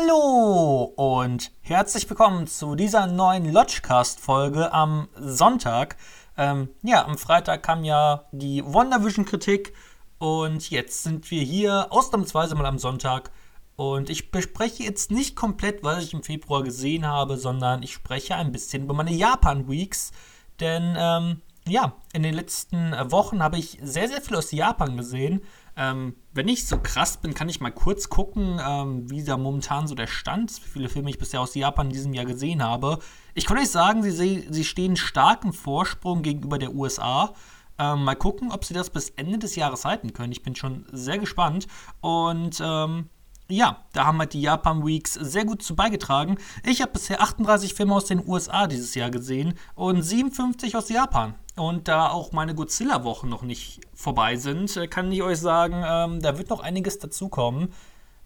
Hallo und herzlich willkommen zu dieser neuen Lodgecast-Folge am Sonntag. Ähm, ja, am Freitag kam ja die WandaVision-Kritik und jetzt sind wir hier ausnahmsweise mal am Sonntag. Und ich bespreche jetzt nicht komplett, was ich im Februar gesehen habe, sondern ich spreche ein bisschen über meine Japan-Weeks. Denn ähm, ja, in den letzten Wochen habe ich sehr, sehr viel aus Japan gesehen. Ähm, wenn ich so krass bin, kann ich mal kurz gucken, ähm, wie da momentan so der Stand ist, wie viele Filme ich bisher aus Japan in diesem Jahr gesehen habe. Ich kann euch sagen, sie, sie stehen stark im Vorsprung gegenüber der USA. Ähm, mal gucken, ob sie das bis Ende des Jahres halten können. Ich bin schon sehr gespannt. Und ähm, ja, da haben halt die Japan Weeks sehr gut zu beigetragen. Ich habe bisher 38 Filme aus den USA dieses Jahr gesehen und 57 aus Japan. Und da auch meine Godzilla-Wochen noch nicht vorbei sind, äh, kann ich euch sagen, ähm, da wird noch einiges dazukommen.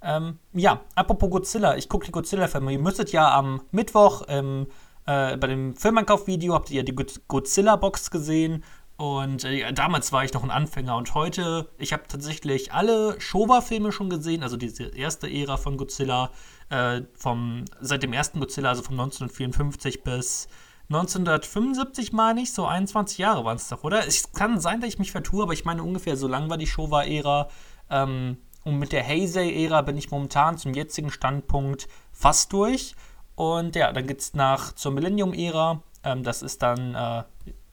Ähm, ja, apropos Godzilla, ich gucke die Godzilla-Filme. Ihr müsstet ja am Mittwoch ähm, äh, bei dem Filmankauf-Video habt ihr die Godzilla-Box gesehen. Und äh, damals war ich noch ein Anfänger und heute, ich habe tatsächlich alle Showa-Filme schon gesehen, also diese erste Ära von Godzilla, äh, vom, seit dem ersten Godzilla, also von 1954 bis 1975 meine ich, so 21 Jahre waren es doch, oder? Es kann sein, dass ich mich vertue, aber ich meine ungefähr so lang war die Showa-Ära. Ähm, und mit der Heisei-Ära bin ich momentan zum jetzigen Standpunkt fast durch. Und ja, dann geht es nach zur Millennium-Ära. Ähm, das ist dann äh,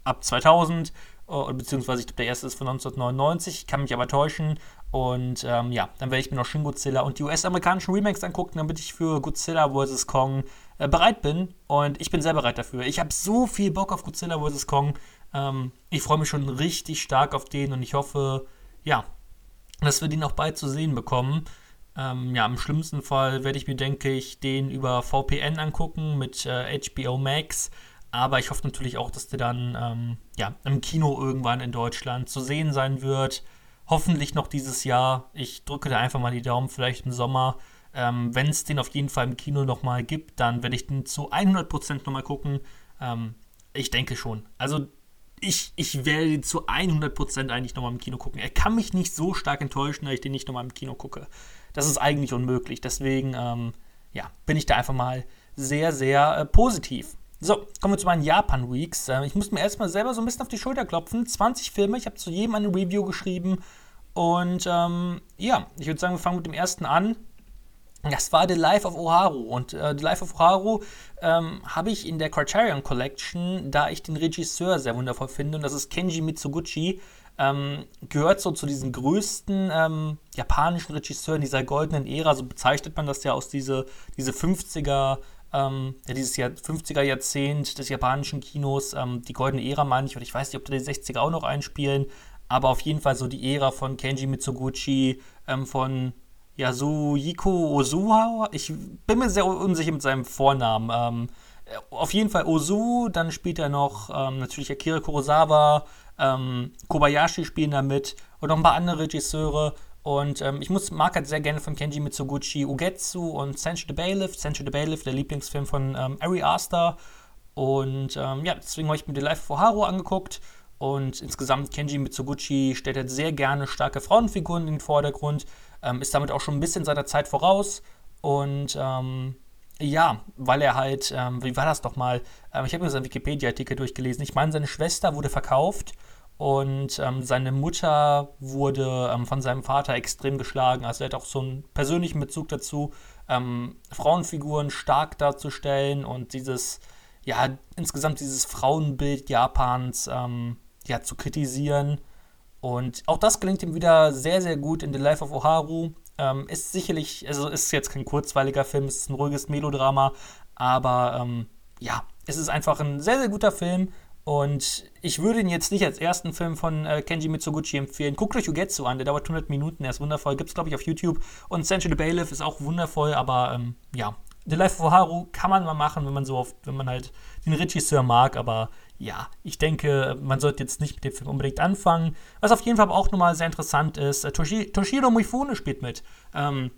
ab 2000, äh, beziehungsweise ich glaube, der erste ist von 1999, kann mich aber täuschen. Und ähm, ja, dann werde ich mir noch Shin Godzilla und die US-amerikanischen Remakes angucken, damit ich für Godzilla vs. Kong äh, bereit bin. Und ich bin sehr bereit dafür. Ich habe so viel Bock auf Godzilla vs. Kong. Ähm, ich freue mich schon richtig stark auf den und ich hoffe, ja, dass wir den auch bald zu sehen bekommen. Ähm, ja, im schlimmsten Fall werde ich mir, denke ich, den über VPN angucken mit äh, HBO Max. Aber ich hoffe natürlich auch, dass der dann ähm, ja, im Kino irgendwann in Deutschland zu sehen sein wird. Hoffentlich noch dieses Jahr. Ich drücke da einfach mal die Daumen, vielleicht im Sommer. Ähm, Wenn es den auf jeden Fall im Kino nochmal gibt, dann werde ich den zu 100% nochmal gucken. Ähm, ich denke schon. Also ich, ich werde den zu 100% eigentlich nochmal im Kino gucken. Er kann mich nicht so stark enttäuschen, dass ich den nicht nochmal im Kino gucke. Das ist eigentlich unmöglich. Deswegen, ähm, ja, bin ich da einfach mal sehr, sehr äh, positiv. So, kommen wir zu meinen Japan-Weeks. Äh, ich muss mir erstmal selber so ein bisschen auf die Schulter klopfen. 20 Filme, ich habe zu jedem eine Review geschrieben. Und ähm, ja, ich würde sagen, wir fangen mit dem ersten an. Das war The Life of Oharu. Und äh, The Life of Oharu ähm, habe ich in der Criterion Collection, da ich den Regisseur sehr wundervoll finde. Und das ist Kenji Mitsuguchi. Ähm, gehört so zu diesen größten ähm, japanischen Regisseuren dieser goldenen Ära. So bezeichnet man das ja aus diese, diese 50er ähm, ja, dieses Jahr, 50er Jahrzehnt des japanischen Kinos, ähm, die goldene Ära meine ich, und ich weiß nicht, ob da die 60er auch noch einspielen, aber auf jeden Fall so die Ära von Kenji Mitsuguchi, ähm, von Yasuhiko Ozuha, ich bin mir sehr unsicher mit seinem Vornamen, ähm, auf jeden Fall Ozu, dann spielt er noch ähm, natürlich Akira Kurosawa, ähm, Kobayashi spielen da mit und noch ein paar andere Regisseure und ähm, ich muss, mag halt sehr gerne von Kenji Mitsuguchi Ugetsu und Senshi the Bailiff. Senshi the Bailiff, der Lieblingsfilm von ähm, Ari Aster. Und ähm, ja, deswegen habe ich mir The Life for Haru angeguckt. Und insgesamt Kenji Mitsuguchi stellt halt sehr gerne starke Frauenfiguren in den Vordergrund. Ähm, ist damit auch schon ein bisschen seiner Zeit voraus. Und ähm, ja, weil er halt, ähm, wie war das doch mal? ich habe mir seinen Wikipedia-Artikel durchgelesen. Ich meine, seine Schwester wurde verkauft und ähm, seine Mutter wurde ähm, von seinem Vater extrem geschlagen. Also er hat auch so einen persönlichen Bezug dazu, ähm, Frauenfiguren stark darzustellen und dieses, ja, insgesamt dieses Frauenbild Japans ähm, ja, zu kritisieren. Und auch das gelingt ihm wieder sehr, sehr gut in The Life of Oharu. Ähm, ist sicherlich, also ist jetzt kein kurzweiliger Film, es ist ein ruhiges Melodrama, aber ähm, ja, es ist einfach ein sehr, sehr guter Film und ich würde ihn jetzt nicht als ersten Film von äh, Kenji Mitsuguchi empfehlen. Guckt euch Ugetsu an, der dauert 100 Minuten, er ist wundervoll. Gibt es, glaube ich, auf YouTube. Und the Bailiff ist auch wundervoll, aber ähm, ja. The Life of Haru kann man mal machen, wenn man so oft, wenn man halt den Regisseur mag, aber ja, ich denke, man sollte jetzt nicht mit dem Film unbedingt anfangen. Was auf jeden Fall auch nochmal sehr interessant ist, äh, Toshi, Toshiro Mifune spielt mit. Ähm,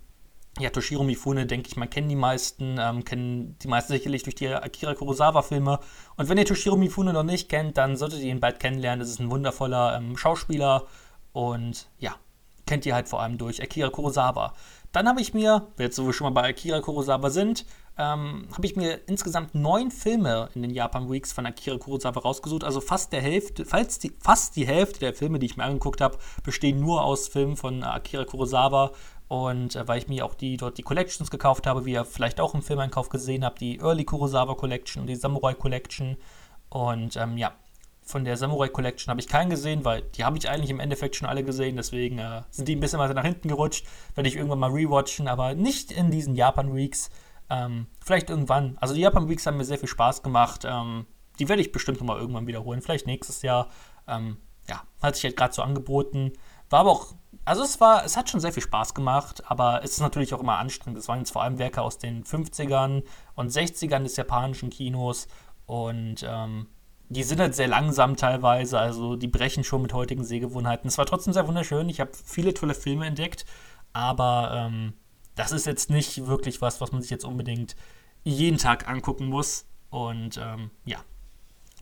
ja, Toshiro Mifune, denke ich, man kennt die meisten, ähm, kennen die meisten sicherlich durch die Akira Kurosawa-Filme. Und wenn ihr Toshiro Mifune noch nicht kennt, dann solltet ihr ihn bald kennenlernen. Das ist ein wundervoller ähm, Schauspieler und ja, kennt ihr halt vor allem durch Akira Kurosawa. dann habe ich mir, jetzt wo wir schon mal bei Akira Kurosawa sind, ähm, habe ich mir insgesamt neun Filme in den Japan Weeks von Akira Kurosawa rausgesucht. Also fast der Hälfte, falls die, fast die Hälfte der Filme, die ich mir angeguckt habe, bestehen nur aus Filmen von Akira Kurosawa. Und äh, weil ich mir auch die dort die Collections gekauft habe, wie ihr vielleicht auch im Filmeinkauf gesehen habt, die Early Kurosawa Collection und die Samurai Collection. Und ähm, ja, von der Samurai Collection habe ich keinen gesehen, weil die habe ich eigentlich im Endeffekt schon alle gesehen. Deswegen äh, sind die ein bisschen weiter nach hinten gerutscht. Werde ich irgendwann mal rewatchen, aber nicht in diesen Japan Weeks. Ähm, vielleicht irgendwann. Also die Japan Weeks haben mir sehr viel Spaß gemacht. Ähm, die werde ich bestimmt nochmal irgendwann wiederholen. Vielleicht nächstes Jahr. Ähm, ja, hat sich halt gerade so angeboten. War aber auch, also es war, es hat schon sehr viel Spaß gemacht, aber es ist natürlich auch immer anstrengend. Es waren jetzt vor allem Werke aus den 50ern und 60ern des japanischen Kinos und ähm, die sind halt sehr langsam teilweise, also die brechen schon mit heutigen Sehgewohnheiten. Es war trotzdem sehr wunderschön. Ich habe viele tolle Filme entdeckt, aber ähm, das ist jetzt nicht wirklich was, was man sich jetzt unbedingt jeden Tag angucken muss. Und ähm, ja,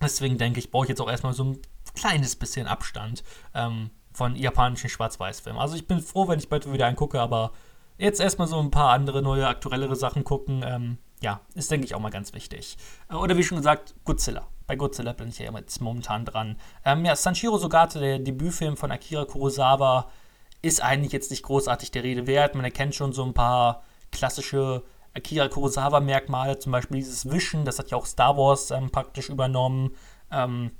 deswegen denke ich, brauche ich jetzt auch erstmal so ein kleines bisschen Abstand ähm, von japanischen Schwarz-Weiß-Filmen. Also ich bin froh, wenn ich bald wieder angucke, aber jetzt erstmal so ein paar andere neue, aktuellere Sachen gucken. Ähm, ja, ist, denke ich, auch mal ganz wichtig. Äh, oder wie schon gesagt, Godzilla. Bei Godzilla bin ich ja jetzt momentan dran. Ähm, ja, Sanshiro Sogate, der Debütfilm von Akira Kurosawa, ist eigentlich jetzt nicht großartig der Rede wert. Man erkennt schon so ein paar klassische Akira Kurosawa-Merkmale, zum Beispiel dieses Wischen, das hat ja auch Star Wars ähm, praktisch übernommen. Ähm,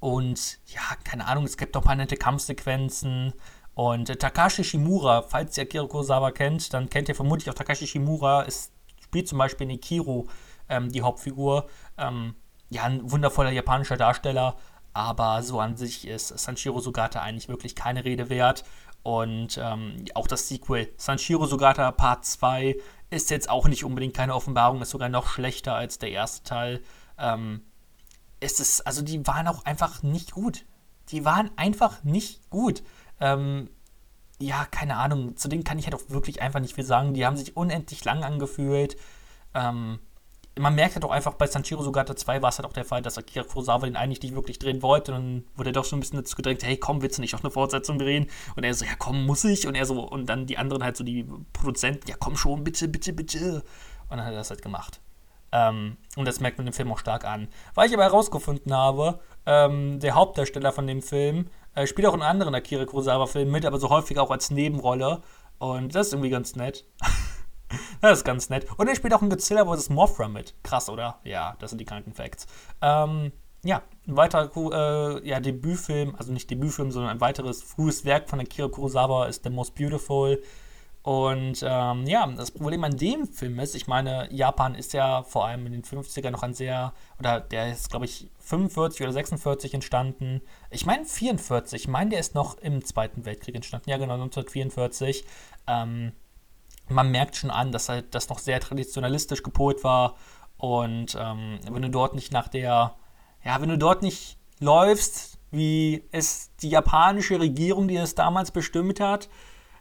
und ja, keine Ahnung, es gibt auch ein paar nette Kampfsequenzen. Und äh, Takashi Shimura, falls ihr Akira Kurosawa kennt, dann kennt ihr vermutlich auch Takashi Shimura, ist, spielt zum Beispiel in Ikiro ähm, die Hauptfigur. Ähm, ja, ein wundervoller japanischer Darsteller, aber so an sich ist Sanshiro Sugata eigentlich wirklich keine Rede wert. Und ähm, auch das Sequel, Sanshiro Sugata Part 2, ist jetzt auch nicht unbedingt keine Offenbarung, ist sogar noch schlechter als der erste Teil. Ähm, es ist, also die waren auch einfach nicht gut. Die waren einfach nicht gut. Ähm, ja, keine Ahnung, zu denen kann ich halt auch wirklich einfach nicht viel sagen. Die haben sich unendlich lang angefühlt. Ähm, man merkt halt auch einfach, bei Sanchiro Sugata 2 war es halt auch der Fall, dass Akira Kurosawa den eigentlich nicht wirklich drehen wollte. Und dann wurde er doch schon ein bisschen dazu gedrängt, hey, komm, willst du nicht auch eine Fortsetzung drehen? Und er so, ja, komm, muss ich. Und er so, und dann die anderen halt so, die Produzenten, ja, komm schon, bitte, bitte, bitte. Und dann hat er das halt gemacht. Ähm, und das merkt man dem Film auch stark an. Weil ich aber herausgefunden habe, ähm, der Hauptdarsteller von dem Film äh, spielt auch in anderen Akira Kurosawa-Filmen mit, aber so häufig auch als Nebenrolle. Und das ist irgendwie ganz nett. das ist ganz nett. Und er spielt auch in Godzilla vs. Mothra mit. Krass, oder? Ja, das sind die kranken Facts. Ähm, ja, ein weiterer äh, ja, Debütfilm, also nicht Debütfilm, sondern ein weiteres frühes Werk von Akira Kurosawa ist The Most Beautiful. Und ähm, ja, das Problem an dem Film ist, ich meine, Japan ist ja vor allem in den 50ern noch ein sehr, oder der ist, glaube ich, 45 oder 46 entstanden. Ich meine 44, ich meine, der ist noch im Zweiten Weltkrieg entstanden. Ja, genau, 1944. Ähm, man merkt schon an, dass halt das noch sehr traditionalistisch gepolt war. Und ähm, wenn du dort nicht nach der, ja, wenn du dort nicht läufst, wie es die japanische Regierung, die es damals bestimmt hat,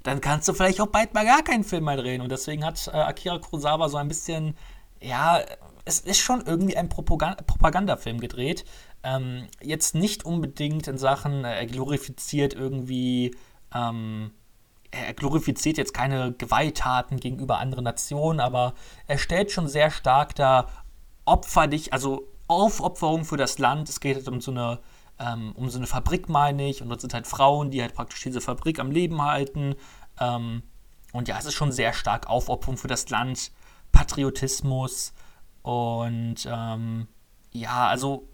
dann kannst du vielleicht auch bald mal gar keinen Film mehr drehen. Und deswegen hat äh, Akira Kurosawa so ein bisschen, ja, es ist schon irgendwie ein Propagand Propagandafilm gedreht. Ähm, jetzt nicht unbedingt in Sachen, äh, er glorifiziert irgendwie, ähm, er glorifiziert jetzt keine Gewalttaten gegenüber anderen Nationen, aber er stellt schon sehr stark da, opfer dich, also Aufopferung für das Land. Es geht halt um so eine, ähm, um so eine Fabrik, meine ich, und dort sind halt Frauen, die halt praktisch diese Fabrik am Leben halten. Ähm, und ja, es ist schon sehr stark Aufopferung für das Land, Patriotismus und ähm, ja, also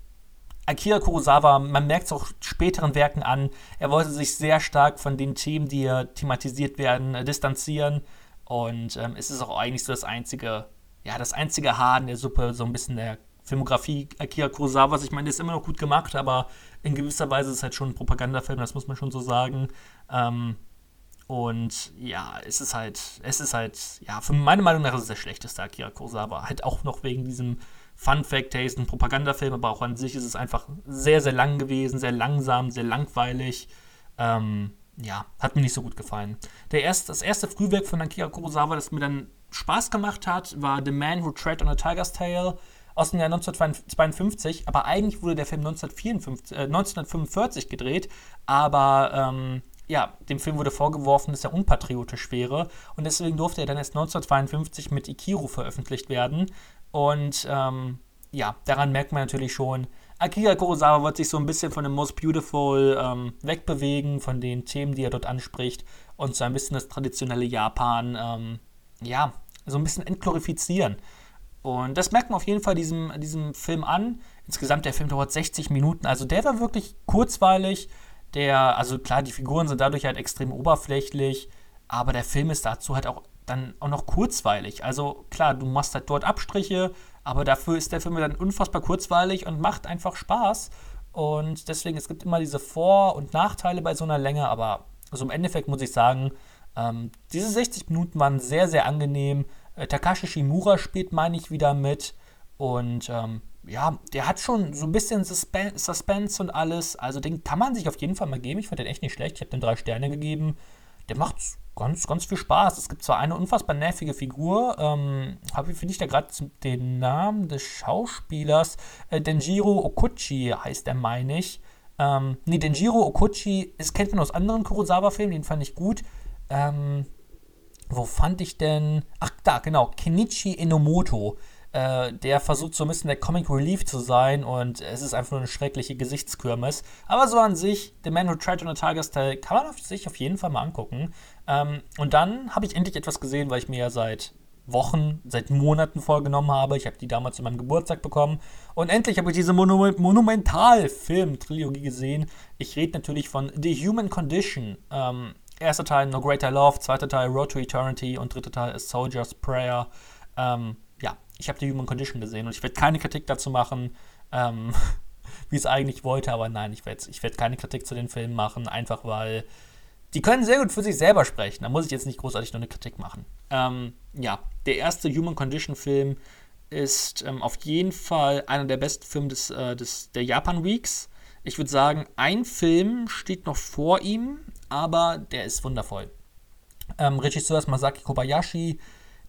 Akira Kurosawa, man merkt es auch späteren Werken an, er wollte sich sehr stark von den Themen, die hier thematisiert werden, äh, distanzieren. Und ähm, es ist auch eigentlich so das einzige, ja, das einzige Haar in der Suppe, so ein bisschen der Filmografie Akira Kurosawas. Ich meine, der ist immer noch gut gemacht, aber in gewisser Weise ist es halt schon ein Propagandafilm, das muss man schon so sagen. Ähm, und ja, es ist halt, es ist halt, ja, für meine Meinung nach ist es der schlechteste Akira Kurosawa. Halt auch noch wegen diesem Fun Fact, der ist ein Propagandafilm, aber auch an sich ist es einfach sehr, sehr lang gewesen, sehr langsam, sehr langweilig. Ähm, ja, hat mir nicht so gut gefallen. Der erst, das erste Frühwerk von Akira Kurosawa, das mir dann Spaß gemacht hat, war The Man Who Tread on a Tiger's Tail aus dem Jahr 1952, aber eigentlich wurde der Film 1954, äh, 1945 gedreht, aber ähm, ja, dem Film wurde vorgeworfen, dass er unpatriotisch wäre und deswegen durfte er dann erst 1952 mit Ikiru veröffentlicht werden. Und ähm, ja, daran merkt man natürlich schon, Akira Kurosawa wird sich so ein bisschen von dem Most Beautiful ähm, wegbewegen, von den Themen, die er dort anspricht und so ein bisschen das traditionelle Japan, ähm, ja, so ein bisschen entglorifizieren. Und das merkt man auf jeden Fall diesem, diesem Film an. Insgesamt, der Film dauert 60 Minuten, also der war wirklich kurzweilig. Der, also klar, die Figuren sind dadurch halt extrem oberflächlich, aber der Film ist dazu halt auch dann auch noch kurzweilig. Also klar, du machst halt dort Abstriche, aber dafür ist der Film dann unfassbar kurzweilig und macht einfach Spaß. Und deswegen, es gibt immer diese Vor- und Nachteile bei so einer Länge, aber also im Endeffekt muss ich sagen, ähm, diese 60 Minuten waren sehr, sehr angenehm. Äh, Takashi Shimura spielt, meine ich, wieder mit. Und ähm, ja, der hat schon so ein bisschen Suspen Suspense und alles. Also den kann man sich auf jeden Fall mal geben. Ich fand den echt nicht schlecht. Ich habe den drei Sterne gegeben. Der macht ganz, ganz viel Spaß. Es gibt zwar eine unfassbar nervige Figur. Ähm, finde ich da gerade den Namen des Schauspielers. Äh, Denjiro Okuchi heißt er, meine ich. Ähm, nee, Denjiro Okuchi, das kennt man aus anderen Kurosawa-Filmen, den fand ich gut. Ähm, wo fand ich denn? Ach, da, genau. Kenichi Enomoto. Äh, der versucht so ein bisschen der Comic Relief zu sein und es ist einfach nur eine schreckliche Gesichtskürmes. Aber so an sich, The Man Who Tried on a Tiger's Tail kann man sich auf jeden Fall mal angucken. Ähm, und dann habe ich endlich etwas gesehen, weil ich mir ja seit Wochen, seit Monaten vorgenommen habe. Ich habe die damals zu meinem Geburtstag bekommen. Und endlich habe ich diese Monu Monumental-Film-Trilogie gesehen. Ich rede natürlich von The Human Condition. Ähm, erster Teil No Greater Love, zweiter Teil Road to Eternity und dritter Teil A Soldier's Prayer. Ähm, ja, ich habe die Human Condition gesehen und ich werde keine Kritik dazu machen, ähm, wie es eigentlich wollte, aber nein, ich werde ich werd keine Kritik zu den Filmen machen, einfach weil die können sehr gut für sich selber sprechen. Da muss ich jetzt nicht großartig nur eine Kritik machen. Ähm, ja, der erste Human Condition Film ist ähm, auf jeden Fall einer der besten Filme des, äh, des, der Japan Weeks. Ich würde sagen, ein Film steht noch vor ihm, aber der ist wundervoll. Ähm, Regisseur ist Masaki Kobayashi.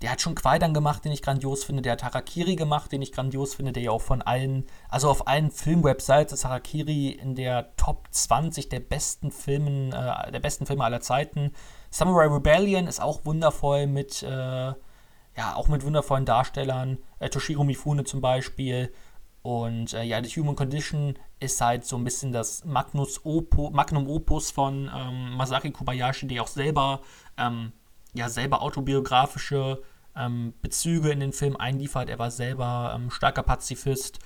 Der hat schon Quaidan gemacht, den ich grandios finde. Der hat Harakiri gemacht, den ich grandios finde, der ja auch von allen, also auf allen Filmwebsites ist Harakiri in der Top 20 der besten Filmen, äh, der besten Filme aller Zeiten. Samurai Rebellion ist auch wundervoll mit, äh, ja, auch mit wundervollen Darstellern. Äh, Toshiro Mifune zum Beispiel. Und äh, ja, The Human Condition ist halt so ein bisschen das Magnus Opo, Magnum Opus von ähm, Masaki Kobayashi, der auch selber, ähm, ja, selber autobiografische ähm, Bezüge in den Film einliefert. Er war selber ähm, starker Pazifist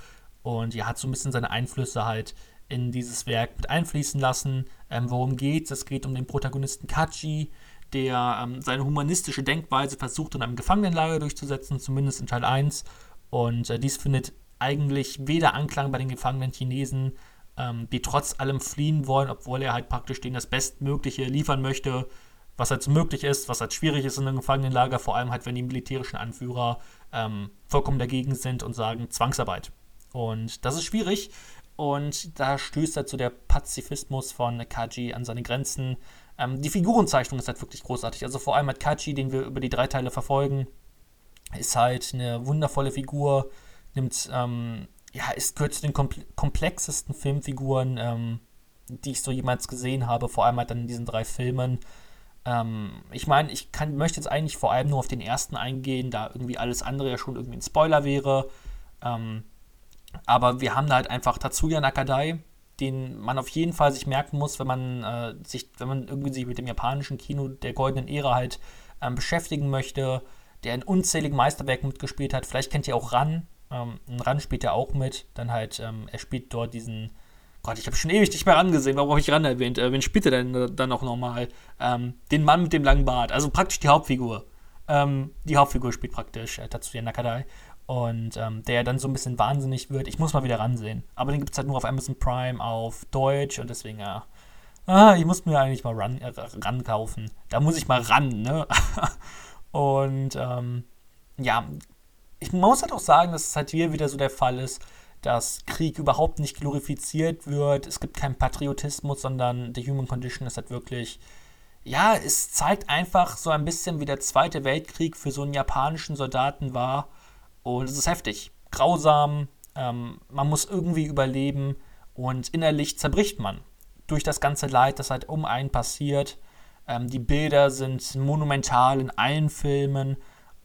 und ja, hat so ein bisschen seine Einflüsse halt in dieses Werk mit einfließen lassen. Ähm, worum geht's? Es geht um den Protagonisten Kachi, der ähm, seine humanistische Denkweise versucht, in einem Gefangenenlager durchzusetzen, zumindest in Teil 1. Und äh, dies findet eigentlich weder Anklang bei den gefangenen Chinesen, ähm, die trotz allem fliehen wollen, obwohl er halt praktisch denen das Bestmögliche liefern möchte, was so möglich ist, was halt schwierig ist in einem Gefangenenlager, vor allem halt, wenn die militärischen Anführer ähm, vollkommen dagegen sind und sagen Zwangsarbeit. Und das ist schwierig. Und da stößt halt so der Pazifismus von Kaji an seine Grenzen. Ähm, die Figurenzeichnung ist halt wirklich großartig. Also vor allem halt Kaji, den wir über die drei Teile verfolgen, ist halt eine wundervolle Figur nimmt, ähm, ja, es gehört zu den komplexesten Filmfiguren, ähm, die ich so jemals gesehen habe, vor allem halt dann in diesen drei Filmen. Ähm, ich meine, ich kann, möchte jetzt eigentlich vor allem nur auf den ersten eingehen, da irgendwie alles andere ja schon irgendwie ein Spoiler wäre. Ähm, aber wir haben da halt einfach Tatsuya Nakadai, den man auf jeden Fall sich merken muss, wenn man äh, sich, wenn man irgendwie sich mit dem japanischen Kino der goldenen Ära halt ähm, beschäftigen möchte, der in unzähligen Meisterwerken mitgespielt hat. Vielleicht kennt ihr auch Ran, ähm, Ran spielt er auch mit. Dann halt, ähm, er spielt dort diesen. Gott, ich habe schon ewig nicht mehr angesehen. Warum habe ich Ran erwähnt? Äh, wen spielt er denn dann auch nochmal? Ähm, den Mann mit dem langen Bart. Also praktisch die Hauptfigur. Ähm, die Hauptfigur spielt praktisch äh, Tatsuya Nakadai. Und ähm, der dann so ein bisschen wahnsinnig wird. Ich muss mal wieder ransehen. Aber den gibt es halt nur auf Amazon Prime auf Deutsch und deswegen, ja. Ah, ich muss mir eigentlich mal ran, äh, ran kaufen. Da muss ich mal ran, ne? und ähm, ja, ich muss halt auch sagen, dass es halt hier wieder so der Fall ist, dass Krieg überhaupt nicht glorifiziert wird. Es gibt keinen Patriotismus, sondern The Human Condition ist halt wirklich, ja, es zeigt einfach so ein bisschen, wie der Zweite Weltkrieg für so einen japanischen Soldaten war. Und es ist heftig, grausam, ähm, man muss irgendwie überleben und innerlich zerbricht man durch das ganze Leid, das halt um einen passiert. Ähm, die Bilder sind monumental in allen Filmen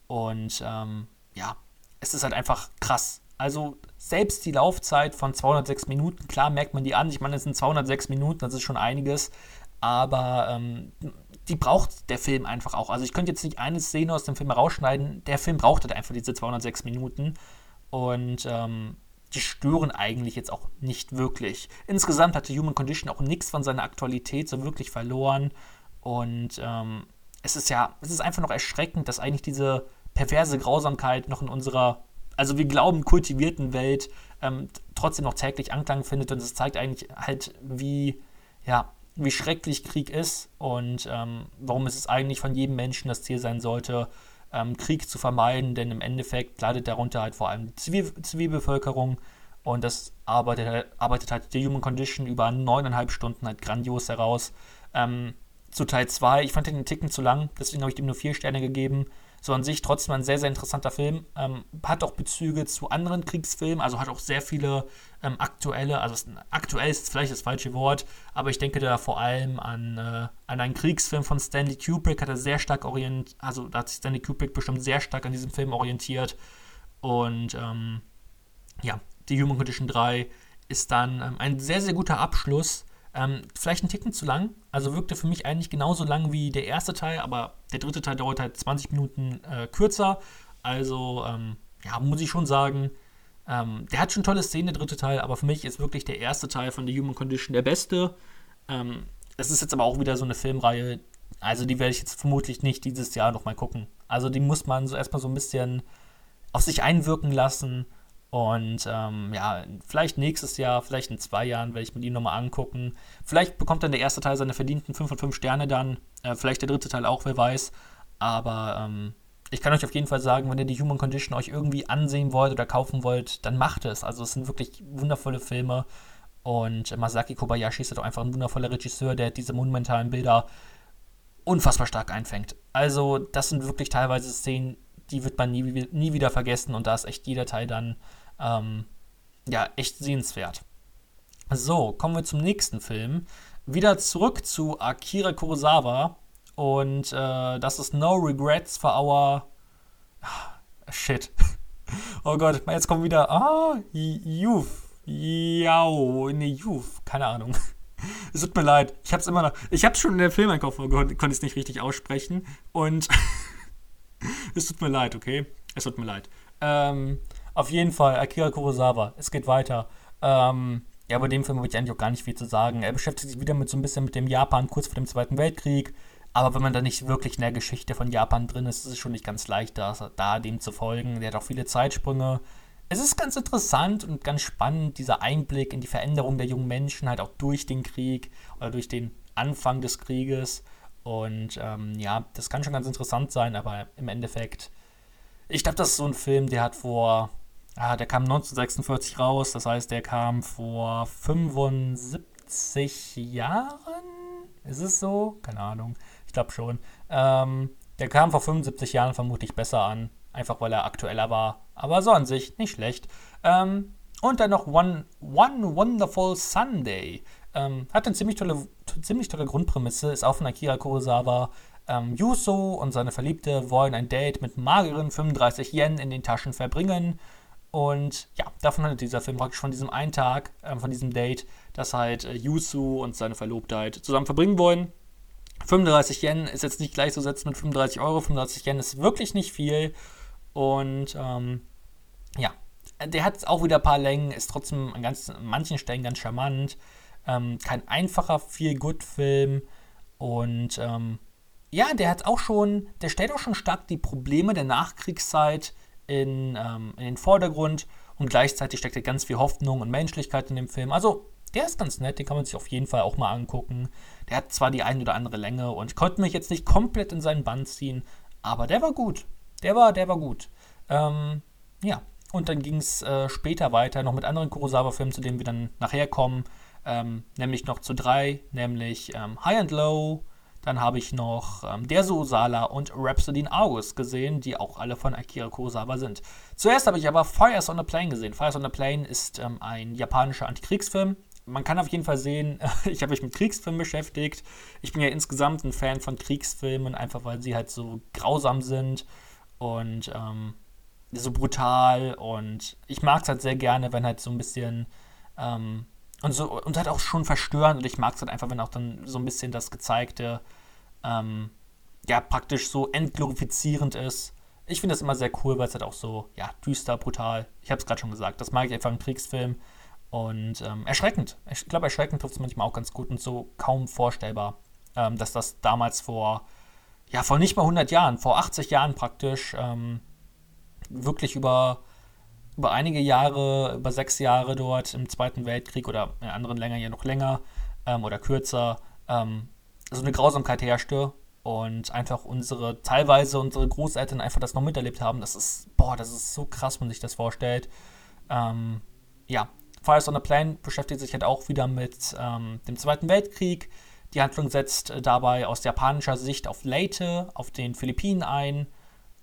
und ähm, ja, es ist halt einfach krass. Also selbst die Laufzeit von 206 Minuten, klar merkt man die an. Ich meine, es sind 206 Minuten, das ist schon einiges. Aber ähm, die braucht der Film einfach auch. Also ich könnte jetzt nicht eine Szene aus dem Film rausschneiden. Der Film braucht halt einfach diese 206 Minuten. Und ähm, die stören eigentlich jetzt auch nicht wirklich. Insgesamt hatte Human Condition auch nichts von seiner Aktualität so wirklich verloren. Und ähm, es ist ja, es ist einfach noch erschreckend, dass eigentlich diese perverse Grausamkeit noch in unserer, also wir glauben, kultivierten Welt ähm, trotzdem noch täglich Anklang findet. Und es zeigt eigentlich halt, wie, ja, wie schrecklich Krieg ist und ähm, warum es eigentlich von jedem Menschen das Ziel sein sollte, ähm, Krieg zu vermeiden, denn im Endeffekt leidet darunter halt vor allem die Zivil Zivilbevölkerung und das arbeitet, arbeitet halt die Human Condition über neuneinhalb Stunden halt grandios heraus. Ähm, zu Teil 2, ich fand den Ticken zu lang, deswegen habe ich dem nur vier Sterne gegeben so an sich trotzdem ein sehr, sehr interessanter Film. Ähm, hat auch Bezüge zu anderen Kriegsfilmen, also hat auch sehr viele ähm, aktuelle, also aktuell ist vielleicht das falsche Wort, aber ich denke da vor allem an, äh, an einen Kriegsfilm von Stanley Kubrick, hat er sehr stark orientiert, also da hat sich Stanley Kubrick bestimmt sehr stark an diesem Film orientiert. Und ähm, ja, die Human Condition 3 ist dann ähm, ein sehr, sehr guter Abschluss ähm, vielleicht ein Ticken zu lang. Also wirkte für mich eigentlich genauso lang wie der erste Teil, aber der dritte Teil dauert halt 20 Minuten äh, kürzer. Also, ähm, ja, muss ich schon sagen, ähm, der hat schon tolle Szenen, der dritte Teil, aber für mich ist wirklich der erste Teil von The Human Condition der beste. Ähm, es ist jetzt aber auch wieder so eine Filmreihe, also die werde ich jetzt vermutlich nicht dieses Jahr nochmal gucken. Also die muss man so erstmal so ein bisschen auf sich einwirken lassen und ähm, ja, vielleicht nächstes Jahr, vielleicht in zwei Jahren werde ich mit ihm nochmal angucken. Vielleicht bekommt dann der erste Teil seine verdienten 5 von 5 Sterne dann. Äh, vielleicht der dritte Teil auch, wer weiß. Aber ähm, ich kann euch auf jeden Fall sagen, wenn ihr die Human Condition euch irgendwie ansehen wollt oder kaufen wollt, dann macht es. Also es sind wirklich wundervolle Filme. Und Masaki Kobayashi ist halt auch einfach ein wundervoller Regisseur, der diese monumentalen Bilder unfassbar stark einfängt. Also das sind wirklich teilweise Szenen, die wird man nie, nie wieder vergessen und da ist echt jeder Teil dann ähm, ja echt sehenswert. So, kommen wir zum nächsten Film. Wieder zurück zu Akira Kurosawa und äh, das ist No Regrets for Our Shit. Oh Gott, jetzt kommt wieder ah, Youth. Yao, ne Youth, keine Ahnung. Es tut mir leid. Ich hab's immer noch. Ich hab's schon in der Filmeinkauf konnte ich es nicht richtig aussprechen. Und es tut mir leid, okay? Es tut mir leid. Ähm, auf jeden Fall, Akira Kurosawa, es geht weiter. Ähm, ja, bei dem Film habe ich eigentlich auch gar nicht viel zu sagen. Er beschäftigt sich wieder mit so ein bisschen mit dem Japan kurz vor dem Zweiten Weltkrieg. Aber wenn man da nicht wirklich in der Geschichte von Japan drin ist, ist es schon nicht ganz leicht, da, da dem zu folgen. Der hat auch viele Zeitsprünge. Es ist ganz interessant und ganz spannend, dieser Einblick in die Veränderung der jungen Menschen, halt auch durch den Krieg oder durch den Anfang des Krieges. Und ähm, ja, das kann schon ganz interessant sein, aber im Endeffekt, ich glaube, das ist so ein Film, der hat vor, ah, der kam 1946 raus, das heißt, der kam vor 75 Jahren. Ist es so? Keine Ahnung. Ich glaube schon. Ähm, der kam vor 75 Jahren vermutlich besser an, einfach weil er aktueller war. Aber so an sich nicht schlecht. Ähm, und dann noch One, One Wonderful Sunday. Ähm, hat eine ziemlich tolle, ziemlich tolle Grundprämisse, ist auch von Akira Kurosawa. Ähm, Yuso und seine Verliebte wollen ein Date mit mageren 35 Yen in den Taschen verbringen. Und ja, davon handelt dieser Film praktisch von diesem einen Tag, äh, von diesem Date, dass halt äh, Yusu und seine Verlobte halt zusammen verbringen wollen. 35 Yen ist jetzt nicht gleichzusetzen mit 35 Euro. 35 Yen ist wirklich nicht viel. Und ähm, ja, der hat auch wieder ein paar Längen, ist trotzdem an, ganz, an manchen Stellen ganz charmant. Ähm, kein einfacher Feel-Good-Film. Und ähm, ja, der hat auch schon, der stellt auch schon stark die Probleme der Nachkriegszeit in, ähm, in den Vordergrund und gleichzeitig steckt ganz viel Hoffnung und Menschlichkeit in dem Film. Also, der ist ganz nett, den kann man sich auf jeden Fall auch mal angucken. Der hat zwar die ein oder andere Länge und ich konnte mich jetzt nicht komplett in seinen Band ziehen, aber der war gut. Der war, der war gut. Ähm, ja, und dann ging es äh, später weiter noch mit anderen Kurosawa-Filmen, zu denen wir dann nachher kommen ähm, nämlich noch zu drei, nämlich ähm, High and Low. Dann habe ich noch ähm, Der Suosala und Rhapsody in August gesehen, die auch alle von Akira Kurosawa sind. Zuerst habe ich aber Fires on a Plane gesehen. Fires on a Plane ist ähm, ein japanischer Antikriegsfilm. man kann auf jeden Fall sehen, ich habe mich mit Kriegsfilmen beschäftigt. Ich bin ja insgesamt ein Fan von Kriegsfilmen, einfach weil sie halt so grausam sind und ähm, so brutal. Und ich mag es halt sehr gerne, wenn halt so ein bisschen ähm, und so und halt auch schon verstörend. Und ich mag es halt einfach, wenn auch dann so ein bisschen das Gezeigte ähm, ja praktisch so entglorifizierend ist. Ich finde das immer sehr cool, weil es halt auch so ja düster, brutal. Ich habe es gerade schon gesagt. Das mag ich einfach im Kriegsfilm. Und ähm, erschreckend. Ich glaube, erschreckend trifft es manchmal auch ganz gut und so kaum vorstellbar, ähm, dass das damals vor, ja, vor nicht mal 100 Jahren, vor 80 Jahren praktisch, ähm, wirklich über, über einige Jahre, über sechs Jahre dort im Zweiten Weltkrieg oder in anderen Ländern ja noch länger ähm, oder kürzer, ähm, so eine Grausamkeit herrschte und einfach unsere, teilweise unsere Großeltern einfach das noch miterlebt haben. Das ist, boah, das ist so krass, wenn man sich das vorstellt. Ähm, ja, Fires on a Plane beschäftigt sich halt auch wieder mit ähm, dem Zweiten Weltkrieg. Die Handlung setzt äh, dabei aus japanischer Sicht auf Leyte, auf den Philippinen ein.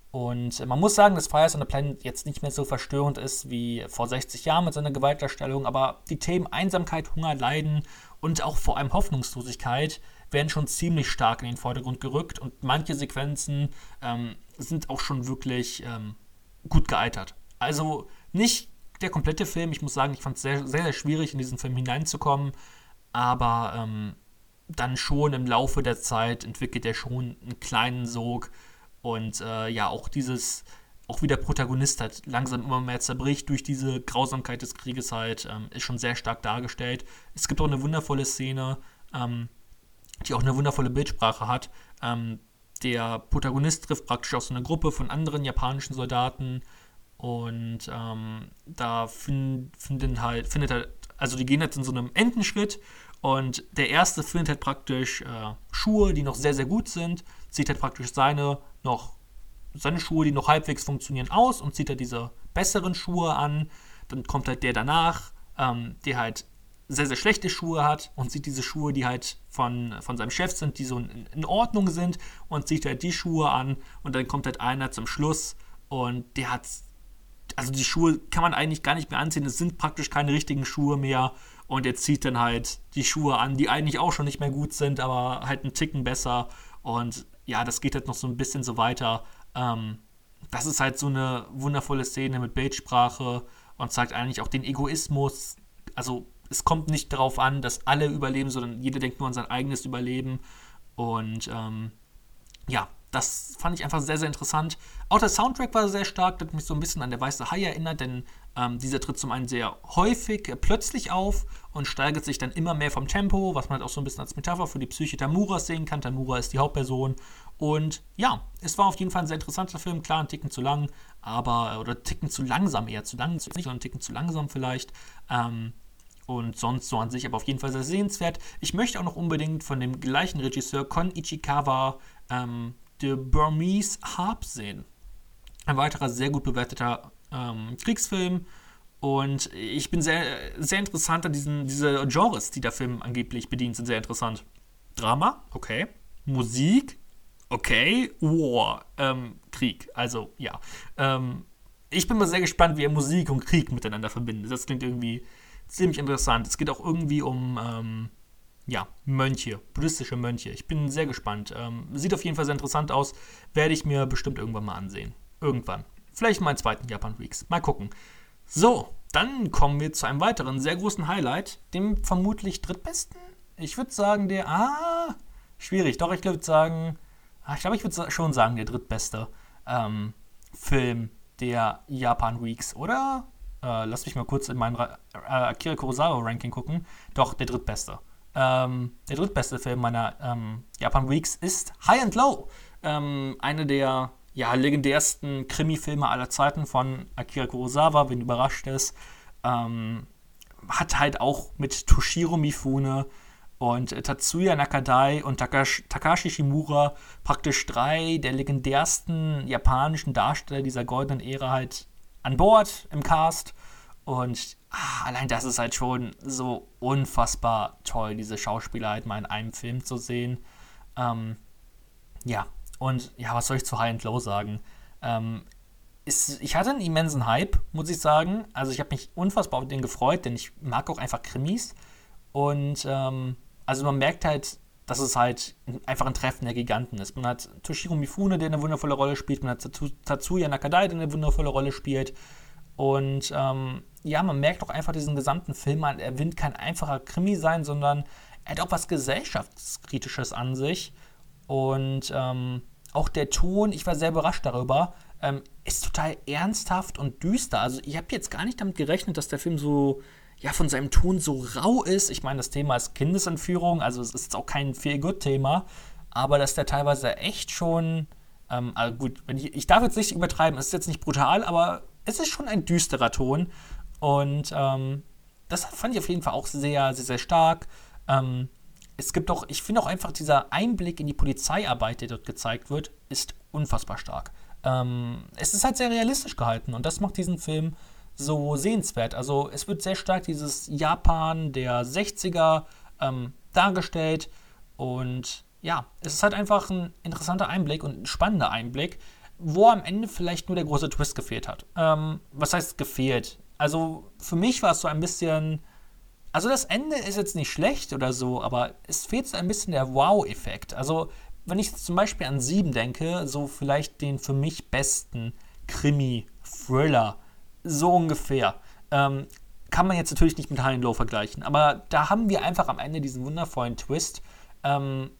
Und man muss sagen, dass Fires on a Plane jetzt nicht mehr so verstörend ist wie vor 60 Jahren mit seiner Gewaltdarstellung, aber die Themen Einsamkeit, Hunger, Leiden und auch vor allem Hoffnungslosigkeit werden schon ziemlich stark in den Vordergrund gerückt und manche Sequenzen ähm, sind auch schon wirklich ähm, gut gealtert. Also nicht der komplette Film. Ich muss sagen, ich fand es sehr, sehr, sehr schwierig, in diesen Film hineinzukommen. Aber ähm, dann schon im Laufe der Zeit entwickelt er schon einen kleinen Sog. Und äh, ja, auch dieses, auch wie der Protagonist halt langsam immer mehr zerbricht durch diese Grausamkeit des Krieges halt, ähm, ist schon sehr stark dargestellt. Es gibt auch eine wundervolle Szene, ähm, die auch eine wundervolle Bildsprache hat. Ähm, der Protagonist trifft praktisch auch so eine Gruppe von anderen japanischen Soldaten und ähm, da find, finden halt, findet halt, also die gehen jetzt in so einem Entenschritt und der erste findet halt praktisch äh, Schuhe, die noch sehr, sehr gut sind, zieht halt praktisch seine noch, seine Schuhe, die noch halbwegs funktionieren, aus und zieht halt diese besseren Schuhe an. Dann kommt halt der danach, ähm, der halt sehr, sehr schlechte Schuhe hat und sieht diese Schuhe, die halt von, von seinem Chef sind, die so in, in Ordnung sind und zieht halt die Schuhe an und dann kommt halt einer zum Schluss und der hat also die Schuhe kann man eigentlich gar nicht mehr anziehen. Es sind praktisch keine richtigen Schuhe mehr. Und er zieht dann halt die Schuhe an, die eigentlich auch schon nicht mehr gut sind, aber halt einen Ticken besser. Und ja, das geht halt noch so ein bisschen so weiter. Ähm, das ist halt so eine wundervolle Szene mit Bildsprache und zeigt eigentlich auch den Egoismus. Also es kommt nicht darauf an, dass alle überleben, sondern jeder denkt nur an sein eigenes Überleben. Und ähm, ja, das fand ich einfach sehr, sehr interessant. Auch der Soundtrack war sehr stark, das hat mich so ein bisschen an der Weiße Hai erinnert, denn ähm, dieser tritt zum einen sehr häufig äh, plötzlich auf und steigert sich dann immer mehr vom Tempo, was man halt auch so ein bisschen als Metapher für die Psyche Tamuras sehen kann. Tamura ist die Hauptperson. Und ja, es war auf jeden Fall ein sehr interessanter Film. Klar, ein Ticken zu lang, aber, oder ein Ticken zu langsam, eher zu lang, nicht, sondern ein Ticken zu langsam vielleicht. Ähm, und sonst so an sich, aber auf jeden Fall sehr sehenswert. Ich möchte auch noch unbedingt von dem gleichen Regisseur Kon Ichikawa ähm, The Burmese Harp sehen. Ein weiterer sehr gut bewerteter ähm, Kriegsfilm. Und ich bin sehr, sehr interessant an diesen diese Genres, die der Film angeblich bedient, sind sehr interessant. Drama, okay. Musik, okay. War, ähm, Krieg, also ja. Ähm, ich bin mal sehr gespannt, wie er Musik und Krieg miteinander verbindet. Das klingt irgendwie ziemlich interessant. Es geht auch irgendwie um ähm, ja, Mönche, buddhistische Mönche. Ich bin sehr gespannt. Ähm, sieht auf jeden Fall sehr interessant aus. Werde ich mir bestimmt irgendwann mal ansehen. Irgendwann. Vielleicht meinen zweiten Japan Weeks. Mal gucken. So, dann kommen wir zu einem weiteren sehr großen Highlight, dem vermutlich drittbesten. Ich würde sagen, der. Ah, schwierig. Doch, ich würde sagen. Ah, ich glaube, ich würde schon sagen, der drittbeste ähm, Film der Japan Weeks, oder? Äh, lass mich mal kurz in mein äh, Akira Kurosawa Ranking gucken. Doch, der drittbeste. Ähm, der drittbeste Film meiner ähm, Japan Weeks ist High and Low. Ähm, eine der ja, legendärsten Krimi-Filme aller Zeiten von Akira Kurosawa, wenn überrascht ist. Ähm, hat halt auch mit Toshiro Mifune und Tatsuya Nakadai und Takashi Shimura praktisch drei der legendärsten japanischen Darsteller dieser goldenen Ära halt an Bord im Cast. Und ah, allein das ist halt schon so unfassbar toll, diese Schauspieler halt mal in einem Film zu sehen. Ähm, ja, und ja, was soll ich zu High and Low sagen? Ähm, ist, ich hatte einen immensen Hype, muss ich sagen. Also ich habe mich unfassbar auf den gefreut, denn ich mag auch einfach Krimis. Und ähm, also man merkt halt, dass es halt einfach ein Treffen der Giganten ist. Man hat Toshiro Mifune, der eine wundervolle Rolle spielt, man hat Tatsuya Nakadai, der eine wundervolle Rolle spielt. Und ähm, ja, man merkt auch einfach diesen gesamten Film an, er will kein einfacher Krimi sein, sondern er hat auch was Gesellschaftskritisches an sich. Und ähm, auch der Ton, ich war sehr überrascht darüber, ähm, ist total ernsthaft und düster. Also ich habe jetzt gar nicht damit gerechnet, dass der Film so, ja, von seinem Ton so rau ist. Ich meine, das Thema ist Kindesentführung, also es ist auch kein Feel-Good-Thema, aber dass der teilweise echt schon, ähm, also gut, ich, ich darf jetzt nicht übertreiben, es ist jetzt nicht brutal, aber es ist schon ein düsterer Ton und ähm, das fand ich auf jeden Fall auch sehr, sehr, sehr stark. Ähm, es gibt auch, ich finde auch einfach dieser Einblick in die Polizeiarbeit, der dort gezeigt wird, ist unfassbar stark. Ähm, es ist halt sehr realistisch gehalten und das macht diesen Film so sehenswert. Also es wird sehr stark dieses Japan der 60er ähm, dargestellt und ja, es ist halt einfach ein interessanter Einblick und ein spannender Einblick, wo am Ende vielleicht nur der große Twist gefehlt hat. Ähm, was heißt gefehlt? Also für mich war es so ein bisschen also das Ende ist jetzt nicht schlecht oder so, aber es fehlt so ein bisschen der Wow-Effekt. Also wenn ich zum Beispiel an Sieben denke, so vielleicht den für mich besten Krimi-Thriller, so ungefähr. Ähm, kann man jetzt natürlich nicht mit High and Low vergleichen, aber da haben wir einfach am Ende diesen wundervollen Twist, ähm,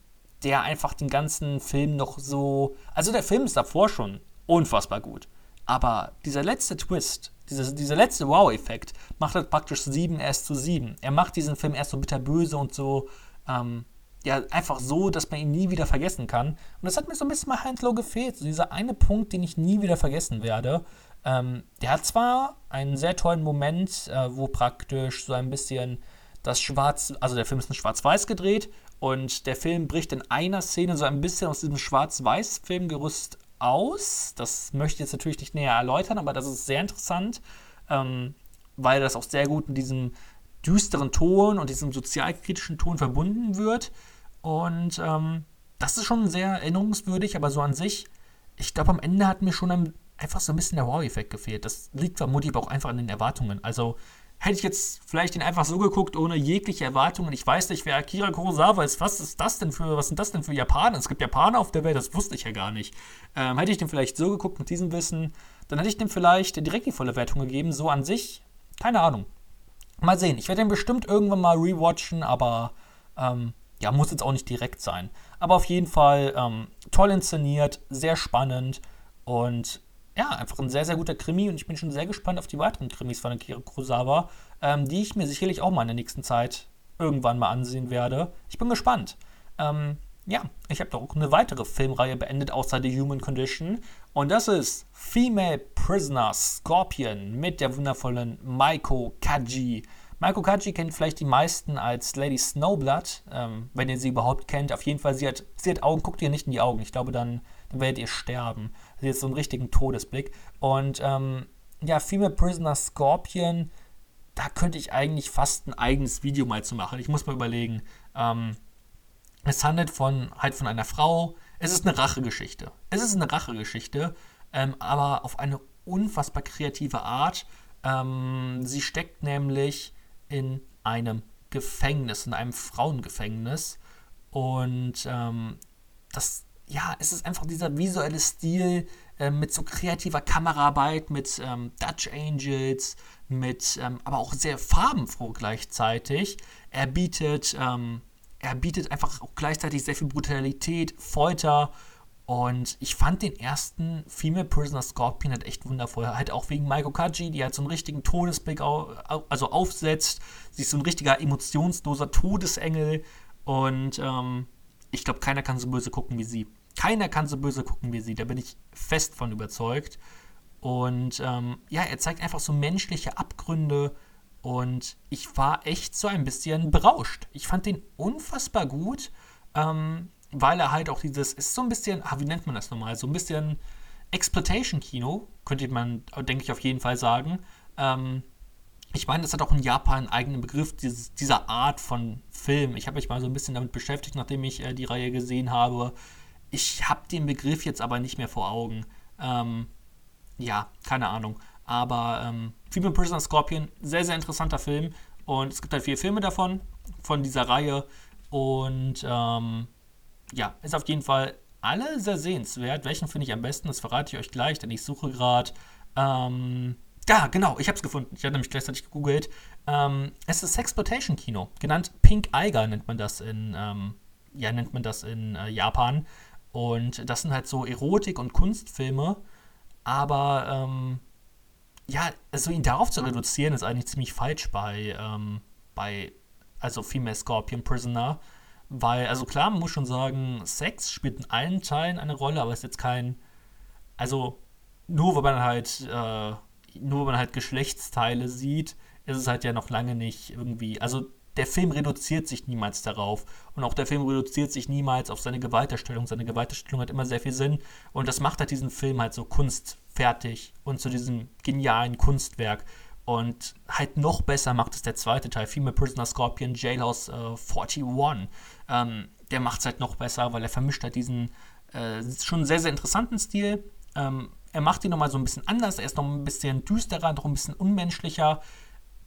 der einfach den ganzen Film noch so. Also der Film ist davor schon unfassbar gut. Aber dieser letzte Twist, dieser, dieser letzte Wow-Effekt, macht halt praktisch 7 erst zu 7. Er macht diesen Film erst so bitterböse und so, ähm, ja, einfach so, dass man ihn nie wieder vergessen kann. Und das hat mir so ein bisschen bei Heinz Low gefehlt. So dieser eine Punkt, den ich nie wieder vergessen werde. Ähm, der hat zwar einen sehr tollen Moment, äh, wo praktisch so ein bisschen das Schwarz, also der Film ist in Schwarz-Weiß gedreht und der Film bricht in einer Szene so ein bisschen aus diesem Schwarz-Weiß-Filmgerüst aus. Das möchte ich jetzt natürlich nicht näher erläutern, aber das ist sehr interessant, ähm, weil das auch sehr gut mit diesem düsteren Ton und diesem sozialkritischen Ton verbunden wird. Und ähm, das ist schon sehr erinnerungswürdig, aber so an sich, ich glaube, am Ende hat mir schon ein, einfach so ein bisschen der Wow-Effekt gefehlt. Das liegt vermutlich aber auch einfach an den Erwartungen. Also hätte ich jetzt vielleicht den einfach so geguckt, ohne jegliche Erwartungen. Ich weiß nicht, wer Akira Kurosawa ist. Was ist das denn für, was sind das denn für Japaner? Es gibt Japaner auf der Welt, das wusste ich ja gar nicht. Ähm, hätte ich den vielleicht so geguckt mit diesem Wissen, dann hätte ich dem vielleicht direkt die volle Wertung gegeben. So an sich, keine Ahnung. Mal sehen. Ich werde den bestimmt irgendwann mal rewatchen, aber ähm, ja, muss jetzt auch nicht direkt sein. Aber auf jeden Fall ähm, toll inszeniert, sehr spannend und ja, einfach ein sehr, sehr guter Krimi und ich bin schon sehr gespannt auf die weiteren Krimis von Akira Kurosawa, ähm, die ich mir sicherlich auch mal in der nächsten Zeit irgendwann mal ansehen werde. Ich bin gespannt. Ähm, ja, ich habe doch auch eine weitere Filmreihe beendet außer The Human Condition und das ist Female Prisoner Scorpion mit der wundervollen Maiko Kaji. Maiko Kaji kennt vielleicht die meisten als Lady Snowblood, ähm, wenn ihr sie überhaupt kennt. Auf jeden Fall, sie hat, sie hat Augen, guckt ihr nicht in die Augen. Ich glaube, dann, dann werdet ihr sterben. Sie hat so einen richtigen Todesblick. Und ähm, ja, Female Prisoner Scorpion, da könnte ich eigentlich fast ein eigenes Video mal zu machen. Ich muss mal überlegen. Ähm, es handelt von, halt von einer Frau. Es ist eine Rachegeschichte. Es ist eine Rachegeschichte, ähm, aber auf eine unfassbar kreative Art. Ähm, sie steckt nämlich in einem Gefängnis, in einem Frauengefängnis. Und ähm, das, ja, es ist einfach dieser visuelle Stil äh, mit so kreativer Kameraarbeit, mit ähm, Dutch Angels, mit ähm, aber auch sehr farbenfroh gleichzeitig. Er bietet, ähm, er bietet einfach auch gleichzeitig sehr viel Brutalität, Folter und ich fand den ersten Female Prisoner Scorpion halt echt wundervoll. Halt auch wegen Maiko Kaji, die halt so einen richtigen Todesblick au also aufsetzt. Sie ist so ein richtiger emotionsloser Todesengel. Und ähm, ich glaube, keiner kann so böse gucken wie sie. Keiner kann so böse gucken wie sie. Da bin ich fest von überzeugt. Und ähm, ja, er zeigt einfach so menschliche Abgründe. Und ich war echt so ein bisschen berauscht. Ich fand den unfassbar gut. Ähm, weil er halt auch dieses, ist so ein bisschen, ah, wie nennt man das nochmal, so ein bisschen Exploitation-Kino, könnte man, denke ich, auf jeden Fall sagen. Ähm, ich meine, das hat auch in Japan einen eigenen Begriff, dieses, dieser Art von Film. Ich habe mich mal so ein bisschen damit beschäftigt, nachdem ich äh, die Reihe gesehen habe. Ich habe den Begriff jetzt aber nicht mehr vor Augen. Ähm, ja, keine Ahnung. Aber ähm, Female Prisoner Scorpion, sehr, sehr interessanter Film. Und es gibt halt vier Filme davon, von dieser Reihe. Und ähm, ja, ist auf jeden Fall alle sehr sehenswert. Welchen finde ich am besten? Das verrate ich euch gleich, denn ich suche gerade. Ähm, ja, genau, ich habe es gefunden. Ich habe nämlich gleichzeitig gegoogelt. Ähm, es ist Sexploitation-Kino, genannt Pink Eiger nennt man das in, ähm, ja, nennt man das in äh, Japan. Und das sind halt so Erotik- und Kunstfilme. Aber ähm, ja, also ihn darauf zu reduzieren, ist eigentlich ziemlich falsch bei, ähm, bei also Female Scorpion Prisoner. Weil, also klar, man muss schon sagen, Sex spielt in allen Teilen eine Rolle, aber ist jetzt kein. Also, nur wenn man halt, äh, nur wenn man halt Geschlechtsteile sieht, ist es halt ja noch lange nicht irgendwie. Also, der Film reduziert sich niemals darauf. Und auch der Film reduziert sich niemals auf seine Gewalterstellung. Seine Gewalterstellung hat immer sehr viel Sinn. Und das macht halt diesen Film halt so kunstfertig und zu diesem genialen Kunstwerk. Und halt noch besser macht es der zweite Teil, Female Prisoner Scorpion Jailhouse äh, 41. Ähm, der macht es halt noch besser, weil er vermischt halt diesen äh, schon sehr, sehr interessanten Stil. Ähm, er macht ihn nochmal so ein bisschen anders, er ist noch ein bisschen düsterer, noch ein bisschen unmenschlicher.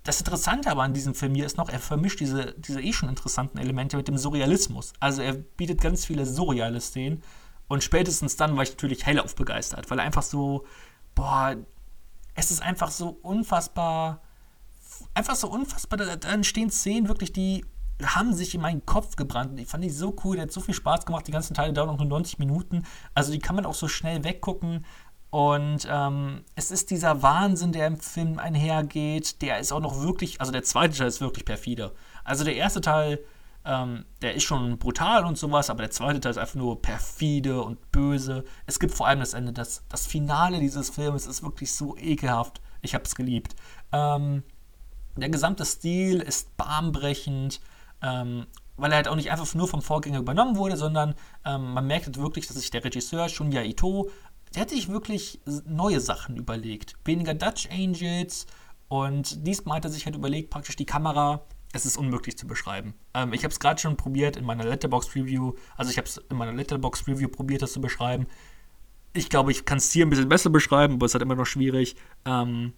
Das Interessante aber an diesem Film hier ist noch, er vermischt diese, diese eh schon interessanten Elemente mit dem Surrealismus. Also er bietet ganz viele surreale Szenen. Und spätestens dann war ich natürlich hellauf begeistert, weil er einfach so, boah, es ist einfach so unfassbar, einfach so unfassbar, da, da entstehen Szenen wirklich, die haben sich in meinen Kopf gebrannt. Die fand ich so cool, der hat so viel Spaß gemacht. Die ganzen Teile dauern auch nur 90 Minuten. Also die kann man auch so schnell weggucken. Und ähm, es ist dieser Wahnsinn, der im Film einhergeht. Der ist auch noch wirklich, also der zweite Teil ist wirklich perfide. Also der erste Teil, ähm, der ist schon brutal und sowas, aber der zweite Teil ist einfach nur perfide und böse. Es gibt vor allem das Ende, das, das Finale dieses Films ist wirklich so ekelhaft. Ich habe es geliebt. Ähm, der gesamte Stil ist bahnbrechend, ähm, weil er halt auch nicht einfach nur vom Vorgänger übernommen wurde, sondern ähm, man merkt halt wirklich, dass sich der Regisseur Shunya Ito, der hat sich wirklich neue Sachen überlegt. Weniger Dutch Angels und diesmal hat er sich halt überlegt, praktisch die Kamera es ist unmöglich zu beschreiben. Ähm, ich habe es gerade schon probiert in meiner Letterbox Review. Also ich habe es in meiner Letterbox Review probiert, das zu beschreiben. Ich glaube, ich kann es hier ein bisschen besser beschreiben, aber es ist halt immer noch schwierig. Ähm,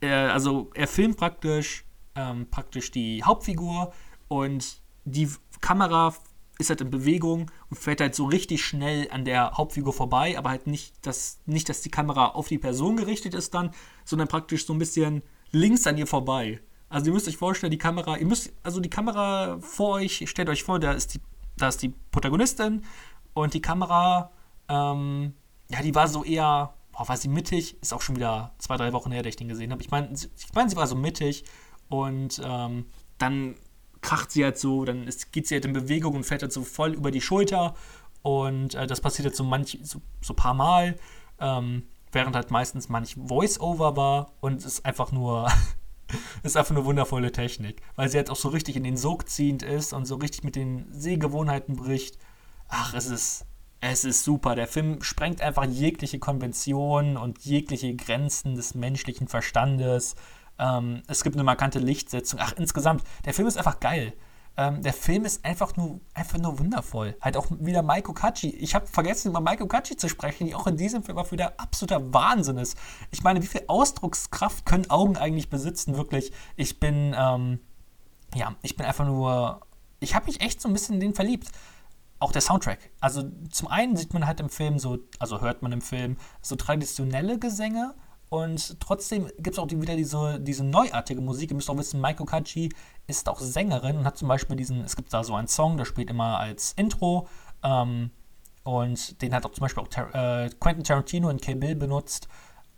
er, also er filmt praktisch, ähm, praktisch die Hauptfigur und die Kamera ist halt in Bewegung und fährt halt so richtig schnell an der Hauptfigur vorbei, aber halt nicht, dass, nicht, dass die Kamera auf die Person gerichtet ist dann, sondern praktisch so ein bisschen links an ihr vorbei. Also ihr müsst euch vorstellen, die Kamera, ihr müsst, also die Kamera vor euch, stellt euch vor, da ist die, da ist die Protagonistin und die Kamera, ähm, ja, die war so eher, boah, war sie mittig, ist auch schon wieder zwei, drei Wochen her, dass ich den gesehen habe. Ich meine, ich mein, sie war so mittig und ähm, dann kracht sie halt so, dann ist, geht sie halt in Bewegung und fährt halt so voll über die Schulter und äh, das passiert jetzt so manch, so, so paar Mal, ähm, während halt meistens manch Voice-Over war und es ist einfach nur ist einfach eine wundervolle Technik, weil sie jetzt auch so richtig in den Sog ziehend ist und so richtig mit den Sehgewohnheiten bricht. Ach, es ist, es ist super. Der Film sprengt einfach jegliche Konventionen und jegliche Grenzen des menschlichen Verstandes. Ähm, es gibt eine markante Lichtsetzung. Ach, insgesamt, der Film ist einfach geil. Ähm, der Film ist einfach nur, einfach nur wundervoll. Halt auch wieder Maiko Kachi. Ich habe vergessen, über Maiko Kachi zu sprechen, die auch in diesem Film auch wieder absoluter Wahnsinn ist. Ich meine, wie viel Ausdruckskraft können Augen eigentlich besitzen? Wirklich, ich bin, ähm, ja, ich bin einfach nur, ich habe mich echt so ein bisschen in den verliebt. Auch der Soundtrack. Also zum einen sieht man halt im Film so, also hört man im Film so traditionelle Gesänge, und trotzdem gibt es auch wieder diese, diese neuartige Musik. Ihr müsst auch wissen, Maiko Kachi ist auch Sängerin und hat zum Beispiel diesen, es gibt da so einen Song, der spielt immer als Intro. Ähm, und den hat auch zum Beispiel auch Tar äh, Quentin Tarantino in Kill Bill benutzt.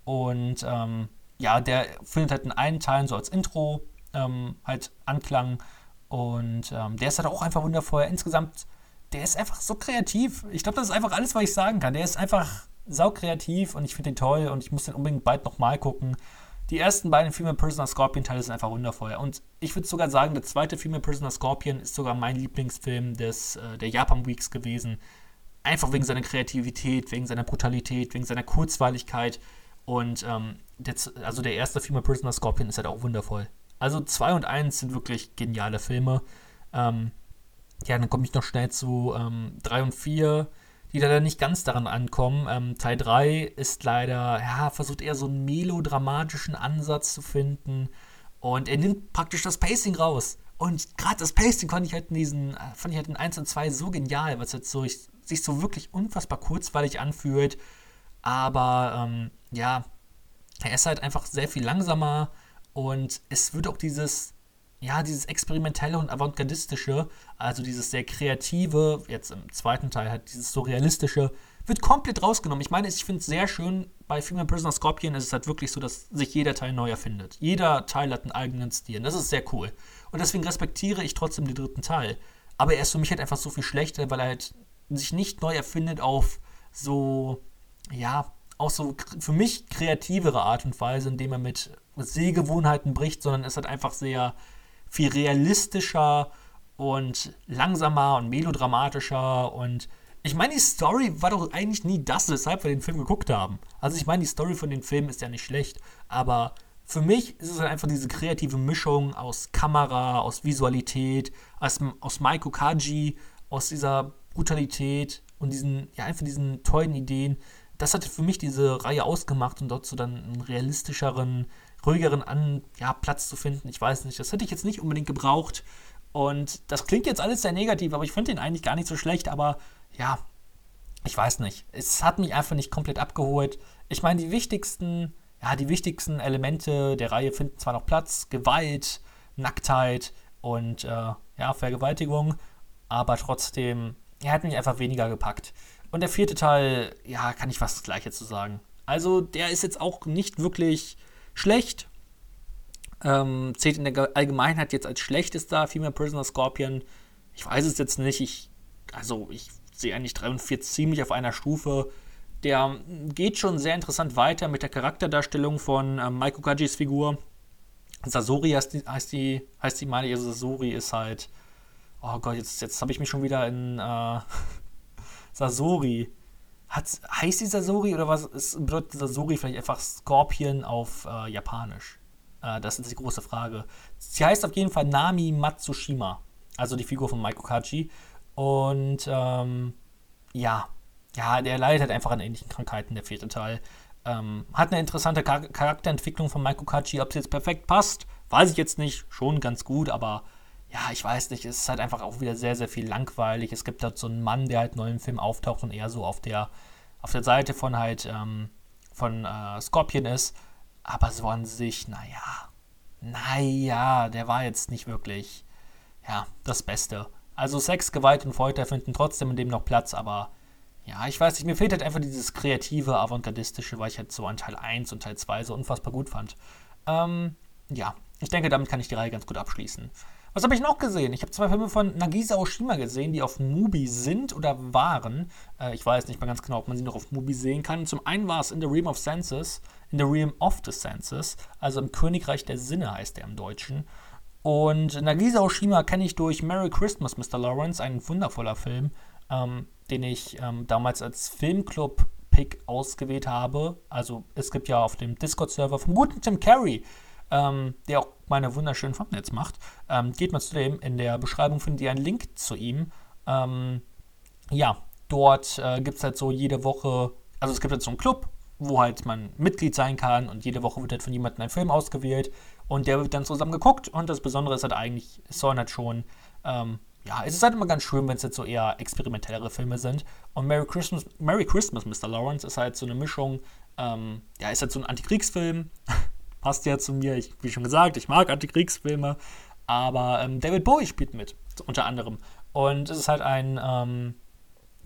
Und ähm, ja, der findet halt in allen Teilen so als Intro ähm, halt Anklang. Und ähm, der ist halt auch einfach wundervoll. Insgesamt, der ist einfach so kreativ. Ich glaube, das ist einfach alles, was ich sagen kann. Der ist einfach saukreativ und ich finde den toll und ich muss den unbedingt bald nochmal gucken. Die ersten beiden Female Prisoner Scorpion Teile sind einfach wundervoll. Und ich würde sogar sagen, der zweite Female Prisoner Scorpion ist sogar mein Lieblingsfilm des, äh, der Japan Weeks gewesen. Einfach wegen seiner Kreativität, wegen seiner Brutalität, wegen seiner Kurzweiligkeit. Und ähm, der, also der erste Female Prisoner Scorpion ist halt auch wundervoll. Also 2 und 1 sind wirklich geniale Filme. Ähm, ja, dann komme ich noch schnell zu 3 ähm, und 4 die leider nicht ganz daran ankommen. Ähm, Teil 3 ist leider, ja, versucht eher so einen melodramatischen Ansatz zu finden Und er nimmt praktisch das Pacing raus. Und gerade das Pacing fand ich halt in diesen, fand ich halt in 1 und 2 so genial, es jetzt so, ich, sich so wirklich unfassbar kurzweilig anfühlt. Aber ähm, ja, er ist halt einfach sehr viel langsamer und es wird auch dieses, ja, dieses experimentelle und avantgardistische, also dieses sehr kreative, jetzt im zweiten Teil halt dieses surrealistische, wird komplett rausgenommen. Ich meine, ich finde es sehr schön, bei Female Prisoner Scorpion ist es halt wirklich so, dass sich jeder Teil neu erfindet. Jeder Teil hat einen eigenen Stil. Das ist sehr cool. Und deswegen respektiere ich trotzdem den dritten Teil. Aber er ist für mich halt einfach so viel schlechter, weil er halt sich nicht neu erfindet auf so, ja, auch so für mich kreativere Art und Weise, indem er mit Sehgewohnheiten bricht, sondern es halt einfach sehr viel realistischer und langsamer und melodramatischer und ich meine, die Story war doch eigentlich nie das, weshalb wir den Film geguckt haben. Also ich meine, die Story von den Filmen ist ja nicht schlecht, aber für mich ist es halt einfach diese kreative Mischung aus Kamera, aus Visualität, aus, aus Maiko Kaji, aus dieser Brutalität und diesen, ja, einfach diesen tollen Ideen. Das hat für mich diese Reihe ausgemacht und so dann einen realistischeren, ruhigeren An ja, Platz zu finden. Ich weiß nicht, das hätte ich jetzt nicht unbedingt gebraucht. Und das klingt jetzt alles sehr negativ, aber ich finde den eigentlich gar nicht so schlecht. Aber ja, ich weiß nicht. Es hat mich einfach nicht komplett abgeholt. Ich meine, die wichtigsten, ja, die wichtigsten Elemente der Reihe finden zwar noch Platz: Gewalt, Nacktheit und äh, ja, Vergewaltigung, aber trotzdem, er hat mich einfach weniger gepackt. Und der vierte Teil, ja, kann ich fast das Gleiche zu sagen. Also, der ist jetzt auch nicht wirklich schlecht. Ähm, zählt in der Allgemeinheit jetzt als schlechtester Female Prisoner Scorpion. Ich weiß es jetzt nicht. Ich, also, ich sehe eigentlich 3 und 4 ziemlich auf einer Stufe. Der geht schon sehr interessant weiter mit der Charakterdarstellung von ähm, Maiko Kajis Figur. Sasori heißt die, heißt die, heißt die meine, also Sasori ist halt. Oh Gott, jetzt, jetzt habe ich mich schon wieder in äh, Sasori. Hat, heißt die Sasori oder was ist, bedeutet Sasori vielleicht einfach Scorpion auf äh, Japanisch? Äh, das ist die große Frage. Sie heißt auf jeden Fall Nami Matsushima, also die Figur von Maiko Kaji. Und ähm, ja, ja, der leidet halt einfach an ähnlichen Krankheiten, der vierte Teil. Ähm, hat eine interessante Char Charakterentwicklung von Maiko Kachi. Ob es jetzt perfekt passt, weiß ich jetzt nicht. Schon ganz gut, aber ja, ich weiß nicht. Es ist halt einfach auch wieder sehr, sehr viel langweilig. Es gibt halt so einen Mann, der halt neu im Film auftaucht und eher so auf der, auf der Seite von halt, ähm, von äh, Scorpion ist. Aber so an sich, naja, naja, der war jetzt nicht wirklich, ja, das Beste. Also Sex, Gewalt und Folter finden trotzdem in dem noch Platz, aber ja, ich weiß nicht, mir fehlt halt einfach dieses kreative, avantgardistische, weil ich halt so an Teil 1 und Teil 2 so unfassbar gut fand. Ähm, ja, ich denke, damit kann ich die Reihe ganz gut abschließen. Was habe ich noch gesehen? Ich habe zwei Filme von Nagisa Oshima gesehen, die auf Mubi sind oder waren. Äh, ich weiß nicht mal ganz genau, ob man sie noch auf Mubi sehen kann. Zum einen war es In the Realm of Senses, In the Realm of the Senses, also im Königreich der Sinne heißt der im Deutschen. Und Nagisa Oshima kenne ich durch Merry Christmas, Mr. Lawrence, ein wundervoller Film, ähm, den ich ähm, damals als Filmclub-Pick ausgewählt habe. Also es gibt ja auf dem Discord-Server vom guten Tim Carey, ähm, der auch meine wunderschönen Thumbnails macht. Ähm, geht mal zu dem, in der Beschreibung findet ihr einen Link zu ihm. Ähm, ja, dort äh, gibt es halt so jede Woche, also es gibt halt so einen Club, wo halt man Mitglied sein kann und jede Woche wird halt von jemandem ein Film ausgewählt und der wird dann zusammen geguckt und das Besondere ist halt eigentlich, es sollen halt schon, ähm, ja, es ist halt immer ganz schön, wenn es jetzt so eher experimentellere Filme sind. Und Merry Christmas, Merry Christmas, Mr. Lawrence ist halt so eine Mischung, ähm, ja, ist halt so ein Antikriegsfilm, passt ja zu mir, ich, wie schon gesagt, ich mag Antikriegsfilme, aber ähm, David Bowie spielt mit, unter anderem. Und es ist halt ein, ähm,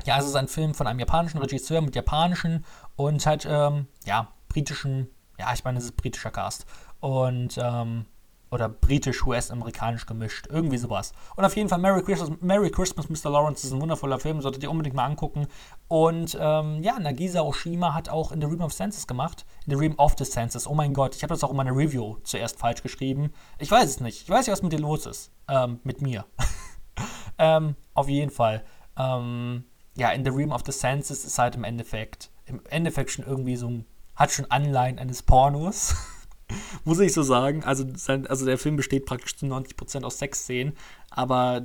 ja, es ist ein Film von einem japanischen Regisseur mit japanischen und halt, ähm, ja, britischen, ja, ich meine, es ist britischer Cast und ähm, oder britisch, US-amerikanisch gemischt, irgendwie sowas. Und auf jeden Fall Merry Christmas, Merry Christmas, Mr. Lawrence ist ein wundervoller Film, solltet ihr unbedingt mal angucken. Und ähm, ja, Nagisa Oshima hat auch in The Realm of Senses gemacht, in The Realm of the Senses. Oh mein Gott, ich habe das auch in meiner Review zuerst falsch geschrieben. Ich weiß es nicht. Ich weiß nicht, was mit dir los ist. Ähm, mit mir. ähm, auf jeden Fall. Ähm, ja, in The Realm of the Senses ist halt im Endeffekt, im Endeffekt schon irgendwie so ein, hat schon Anleihen eines Pornos. Muss ich so sagen. Also, sein, also der Film besteht praktisch zu 90% aus Sexszenen, aber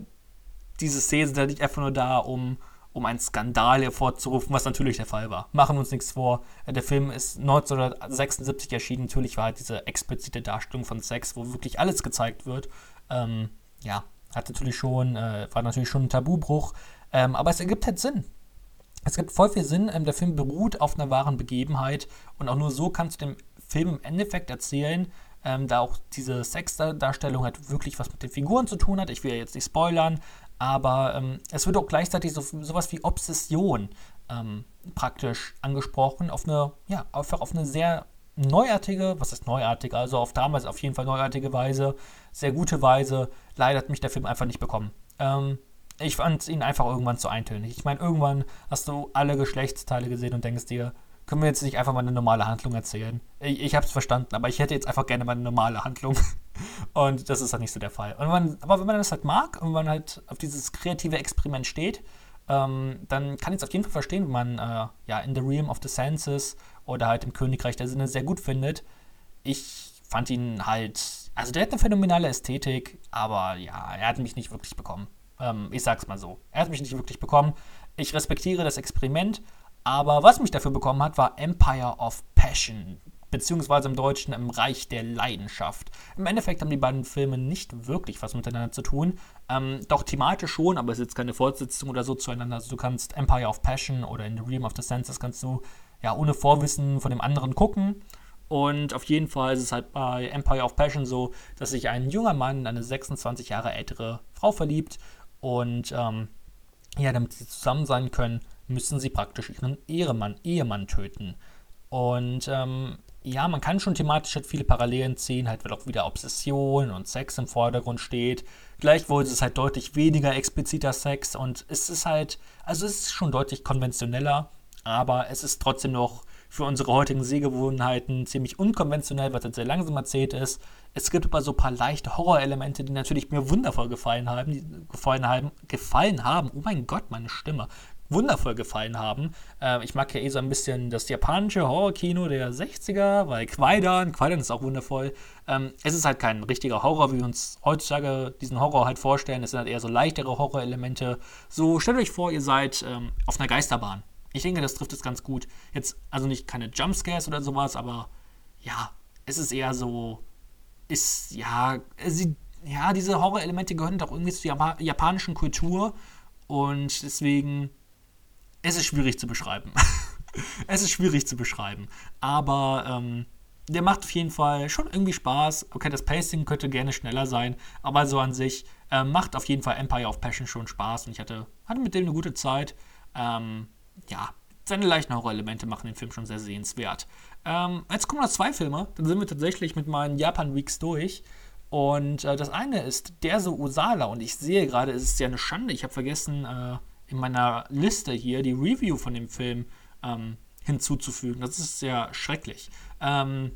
diese Szenen sind halt nicht einfach nur da, um, um einen Skandal hervorzurufen, was natürlich der Fall war. Machen wir uns nichts vor. Äh, der Film ist 1976 erschienen. Natürlich war halt diese explizite Darstellung von Sex, wo wirklich alles gezeigt wird. Ähm, ja, hat natürlich schon, äh, war natürlich schon ein Tabubruch. Ähm, aber es ergibt halt Sinn. Es gibt voll viel Sinn. Ähm, der Film beruht auf einer wahren Begebenheit und auch nur so kannst du dem Film im Endeffekt erzählen, ähm, da auch diese Sexdarstellung halt wirklich was mit den Figuren zu tun hat. Ich will ja jetzt nicht spoilern, aber ähm, es wird auch gleichzeitig so, sowas wie Obsession ähm, praktisch angesprochen, auf eine, ja, einfach auf eine sehr neuartige, was ist neuartig, also auf damals auf jeden Fall neuartige Weise, sehr gute Weise. Leider hat mich der Film einfach nicht bekommen. Ähm, ich fand ihn einfach irgendwann zu eintönig. Ich meine, irgendwann hast du alle Geschlechtsteile gesehen und denkst dir, können wir jetzt nicht einfach mal eine normale Handlung erzählen? Ich, ich habe es verstanden, aber ich hätte jetzt einfach gerne mal eine normale Handlung. Und das ist halt nicht so der Fall. Man, aber wenn man das halt mag und man halt auf dieses kreative Experiment steht, ähm, dann kann ich es auf jeden Fall verstehen, wenn man äh, ja in The Realm of the Senses oder halt im Königreich der Sinne sehr gut findet. Ich fand ihn halt, also der hat eine phänomenale Ästhetik, aber ja, er hat mich nicht wirklich bekommen. Ähm, ich sag's mal so. Er hat mich nicht wirklich bekommen. Ich respektiere das Experiment, aber was mich dafür bekommen hat, war Empire of Passion, beziehungsweise im Deutschen im Reich der Leidenschaft. Im Endeffekt haben die beiden Filme nicht wirklich was miteinander zu tun. Ähm, doch thematisch schon, aber es ist jetzt keine Fortsetzung oder so zueinander. Also du kannst Empire of Passion oder in The Realm of the Senses kannst du ja ohne Vorwissen von dem anderen gucken. Und auf jeden Fall ist es halt bei Empire of Passion so, dass sich ein junger Mann in eine 26 Jahre ältere Frau verliebt und ähm, ja, damit sie zusammen sein können, müssen sie praktisch ihren Ehemann, Ehemann töten. Und ähm, ja, man kann schon thematisch halt viele Parallelen ziehen, halt weil auch wieder Obsession und Sex im Vordergrund steht. Gleichwohl ist es halt deutlich weniger expliziter Sex und es ist halt, also es ist schon deutlich konventioneller, aber es ist trotzdem noch für unsere heutigen Sehgewohnheiten ziemlich unkonventionell, was halt sehr langsam erzählt ist. Es gibt aber so ein paar leichte Horrorelemente, die natürlich mir wundervoll gefallen haben, gefallen haben, gefallen haben. Oh mein Gott, meine Stimme wundervoll gefallen haben. Äh, ich mag ja eh so ein bisschen das japanische Horrorkino der 60er, weil Quaidan, Quaidan ist auch wundervoll. Ähm, es ist halt kein richtiger Horror, wie wir uns heutzutage diesen Horror halt vorstellen. Es sind halt eher so leichtere Horrorelemente. So stellt euch vor, ihr seid ähm, auf einer Geisterbahn. Ich denke, das trifft es ganz gut. Jetzt, also nicht keine Jumpscares oder sowas, aber ja, es ist eher so, ist, ja, sie, ja, diese Horrorelemente gehören doch irgendwie zur Jap japanischen Kultur und deswegen es ist schwierig zu beschreiben. es ist schwierig zu beschreiben. Aber ähm, der macht auf jeden Fall schon irgendwie Spaß. Okay, das Pacing könnte gerne schneller sein, aber so an sich äh, macht auf jeden Fall Empire of Passion schon Spaß und ich hatte, hatte mit dem eine gute Zeit. Ähm, ja, seine leichten Horror-Elemente machen den Film schon sehr sehenswert. Ähm, jetzt kommen noch zwei Filme, dann sind wir tatsächlich mit meinen Japan-Weeks durch. Und äh, das eine ist Der so Usala und ich sehe gerade, es ist ja eine Schande, ich habe vergessen, äh, in meiner Liste hier die Review von dem Film ähm, hinzuzufügen. Das ist sehr schrecklich. Ähm,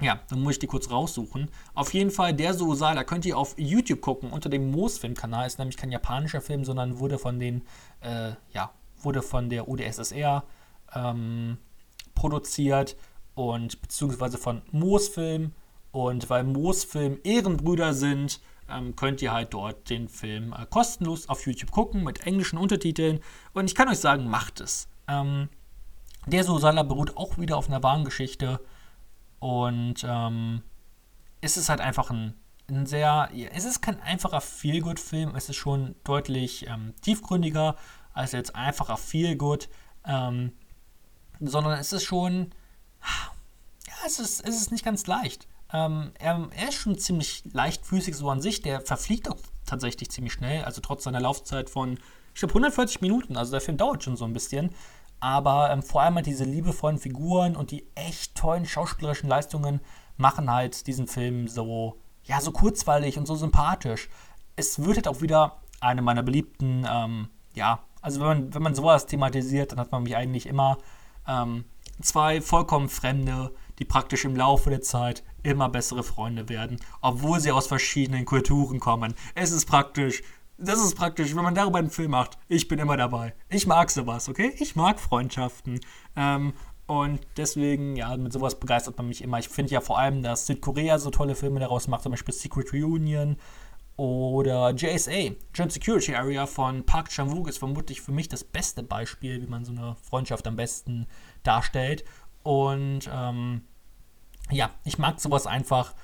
ja, dann muss ich die kurz raussuchen. Auf jeden Fall, der Sosa, da könnt ihr auf YouTube gucken, unter dem Moos-Film-Kanal. Ist nämlich kein japanischer Film, sondern wurde von den, äh, ja, wurde von der UdSSR ähm, produziert und beziehungsweise von Moos-Film. Und weil Moos-Film Ehrenbrüder sind, ähm, könnt ihr halt dort den Film äh, kostenlos auf YouTube gucken mit englischen Untertiteln. Und ich kann euch sagen, macht es. Ähm, der Susala beruht auch wieder auf einer wahren Geschichte. Und ähm, es ist halt einfach ein, ein sehr. Es ist kein einfacher Feelgood-Film. Es ist schon deutlich ähm, tiefgründiger als jetzt einfacher Feelgood. Ähm, sondern es ist schon. Ja, es ist, es ist nicht ganz leicht. Ähm, er, er, ist schon ziemlich leichtfüßig so an sich. Der verfliegt auch tatsächlich ziemlich schnell. Also trotz seiner Laufzeit von, ich glaube, 140 Minuten. Also der Film dauert schon so ein bisschen. Aber ähm, vor allem halt diese liebevollen Figuren und die echt tollen schauspielerischen Leistungen machen halt diesen Film so, ja, so kurzweilig und so sympathisch. Es wird halt auch wieder eine meiner beliebten, ähm, ja, also wenn man, wenn man sowas thematisiert, dann hat man mich eigentlich immer ähm, zwei vollkommen fremde, die praktisch im Laufe der Zeit immer bessere Freunde werden, obwohl sie aus verschiedenen Kulturen kommen. Es ist praktisch. Das ist praktisch, wenn man darüber einen Film macht. Ich bin immer dabei. Ich mag sowas, okay? Ich mag Freundschaften. Ähm, und deswegen, ja, mit sowas begeistert man mich immer. Ich finde ja vor allem, dass Südkorea so tolle Filme daraus macht, zum Beispiel Secret Reunion Oder JSA, Joint Security Area von Park Chan-wook ist vermutlich für mich das beste Beispiel, wie man so eine Freundschaft am besten darstellt. Und ähm, ja, ich mag sowas einfach.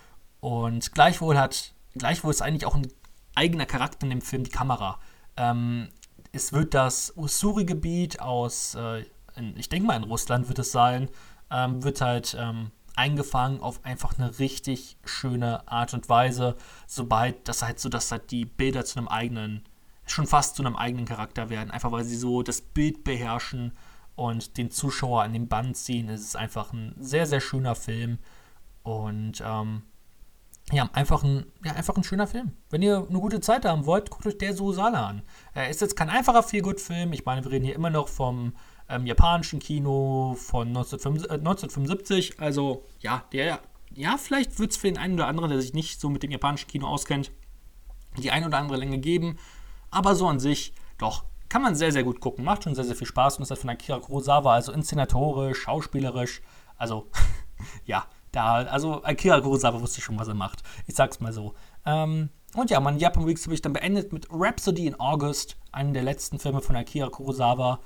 Und gleichwohl hat, gleichwohl ist eigentlich auch ein eigener Charakter in dem Film die Kamera. Ähm, es wird das Usuri-Gebiet aus, äh, in, ich denke mal in Russland wird es sein, ähm, wird halt ähm, eingefangen auf einfach eine richtig schöne Art und Weise, sobald das halt so, dass halt die Bilder zu einem eigenen, schon fast zu einem eigenen Charakter werden, einfach weil sie so das Bild beherrschen und den Zuschauer an den Band ziehen. Es ist einfach ein sehr, sehr schöner Film und ähm, ja, einfach ein, ja, einfach ein schöner Film. Wenn ihr eine gute Zeit haben wollt, guckt euch der Susala an. Er ist jetzt kein einfacher Feel-Good-Film. Ich meine, wir reden hier immer noch vom ähm, japanischen Kino von 1975. Äh, also, ja, der, ja, vielleicht wird es für den einen oder anderen, der sich nicht so mit dem japanischen Kino auskennt, die ein oder andere Länge geben. Aber so an sich, doch, kann man sehr, sehr gut gucken. Macht schon sehr, sehr viel Spaß und ist halt von Akira Kurosawa, also inszenatorisch, schauspielerisch. Also, ja, da, also Akira Kurosawa wusste schon, was er macht. Ich sag's mal so. Ähm, und ja, mein Japan Weeks habe ich dann beendet mit Rhapsody in August, einem der letzten Filme von Akira Kurosawa.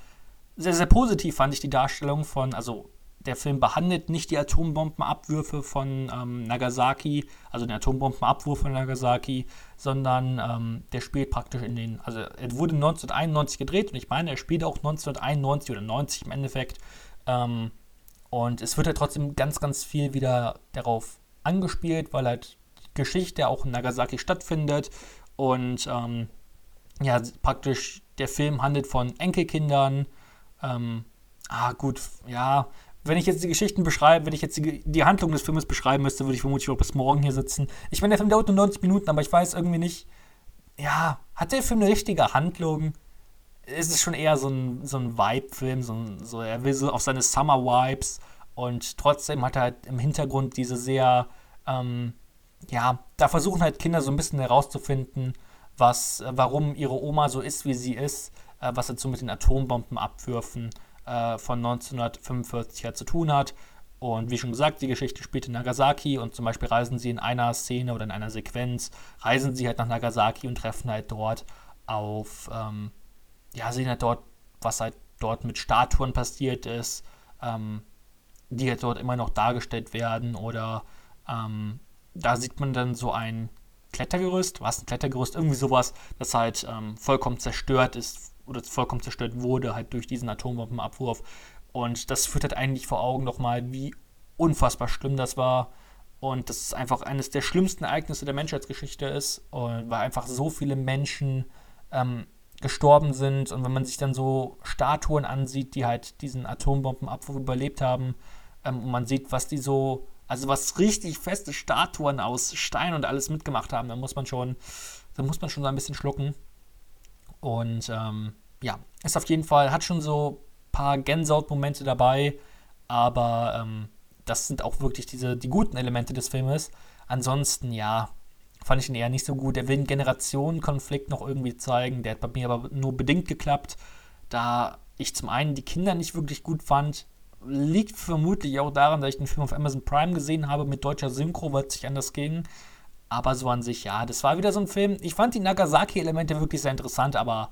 Sehr, sehr positiv fand ich die Darstellung von, also der Film behandelt nicht die Atombombenabwürfe von ähm, Nagasaki, also den Atombombenabwurf von Nagasaki, sondern ähm, der spielt praktisch in den, also er wurde 1991 gedreht und ich meine, er spielt auch 1991 oder 90 im Endeffekt. Ähm, und es wird halt trotzdem ganz, ganz viel wieder darauf angespielt, weil halt die Geschichte auch in Nagasaki stattfindet. Und ähm, ja, praktisch der Film handelt von Enkelkindern. Ähm, ah, gut, ja. Wenn ich jetzt die Geschichten beschreibe, wenn ich jetzt die, die Handlung des Filmes beschreiben müsste, würde ich vermutlich auch bis morgen hier sitzen. Ich meine, der Film dauert nur 90 Minuten, aber ich weiß irgendwie nicht, ja, hat der Film eine richtige Handlung? Ist es schon eher so ein, so ein Vibe-Film, so, so, er will so auf seine Summer-Vibes und trotzdem hat er halt im Hintergrund diese sehr, ähm, ja, da versuchen halt Kinder so ein bisschen herauszufinden, was, äh, warum ihre Oma so ist, wie sie ist, äh, was dazu mit den Atombombenabwürfen äh, von 1945 halt zu tun hat. Und wie schon gesagt, die Geschichte spielt in Nagasaki und zum Beispiel reisen sie in einer Szene oder in einer Sequenz, reisen sie halt nach Nagasaki und treffen halt dort auf ähm, ja, sehen halt dort, was halt dort mit Statuen passiert ist, ähm, die halt dort immer noch dargestellt werden. Oder ähm, da sieht man dann so ein Klettergerüst, was ein Klettergerüst, irgendwie sowas, das halt ähm, vollkommen zerstört ist oder vollkommen zerstört wurde, halt durch diesen Atombombenabwurf. Und das führt halt eigentlich vor Augen nochmal, wie unfassbar schlimm das war. Und das ist einfach eines der schlimmsten Ereignisse der Menschheitsgeschichte ist, weil einfach so viele Menschen ähm, gestorben sind. Und wenn man sich dann so Statuen ansieht, die halt diesen Atombombenabwurf überlebt haben, ähm, und man sieht, was die so, also was richtig feste Statuen aus Stein und alles mitgemacht haben, dann muss man schon, dann muss man schon so ein bisschen schlucken. Und ähm, ja, ist auf jeden Fall, hat schon so ein paar Gänsehaut-Momente dabei, aber ähm, das sind auch wirklich diese, die guten Elemente des Filmes. Ansonsten, ja, fand ich ihn eher nicht so gut. Er will einen Generationenkonflikt noch irgendwie zeigen. Der hat bei mir aber nur bedingt geklappt, da ich zum einen die Kinder nicht wirklich gut fand. Liegt vermutlich auch daran, dass ich den Film auf Amazon Prime gesehen habe mit deutscher Synchro, weil es sich anders ging. Aber so an sich, ja, das war wieder so ein Film. Ich fand die Nagasaki-Elemente wirklich sehr interessant, aber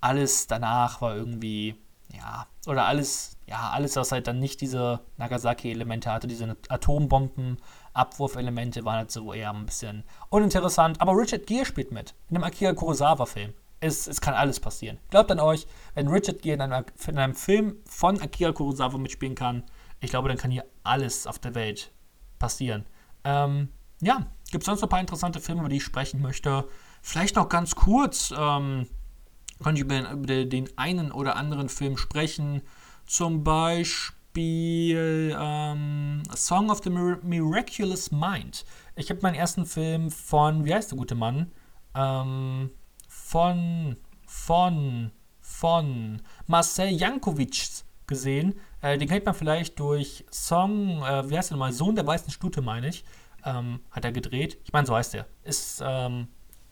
alles danach war irgendwie, ja, oder alles, ja, alles, was halt dann nicht diese Nagasaki-Elemente hatte, diese Atombomben, Abwurfelemente waren halt so eher ein bisschen uninteressant. Aber Richard Gere spielt mit. In einem Akira Kurosawa-Film. Es, es kann alles passieren. Glaubt an euch, wenn Richard Gere in einem, in einem Film von Akira Kurosawa mitspielen kann, ich glaube, dann kann hier alles auf der Welt passieren. Ähm, ja, gibt es sonst noch ein paar interessante Filme, über die ich sprechen möchte? Vielleicht noch ganz kurz ähm, könnte ich über, über den einen oder anderen Film sprechen. Zum Beispiel Beispiel ähm, Song of the Mir Miraculous Mind. Ich habe meinen ersten Film von, wie heißt der gute Mann? Ähm, von, von, von Marcel Jankovic gesehen. Äh, den kennt man vielleicht durch Song, äh, wie heißt der nochmal? Sohn der weißen Stute, meine ich. Ähm, hat er gedreht. Ich meine, so heißt er. Ist, ähm,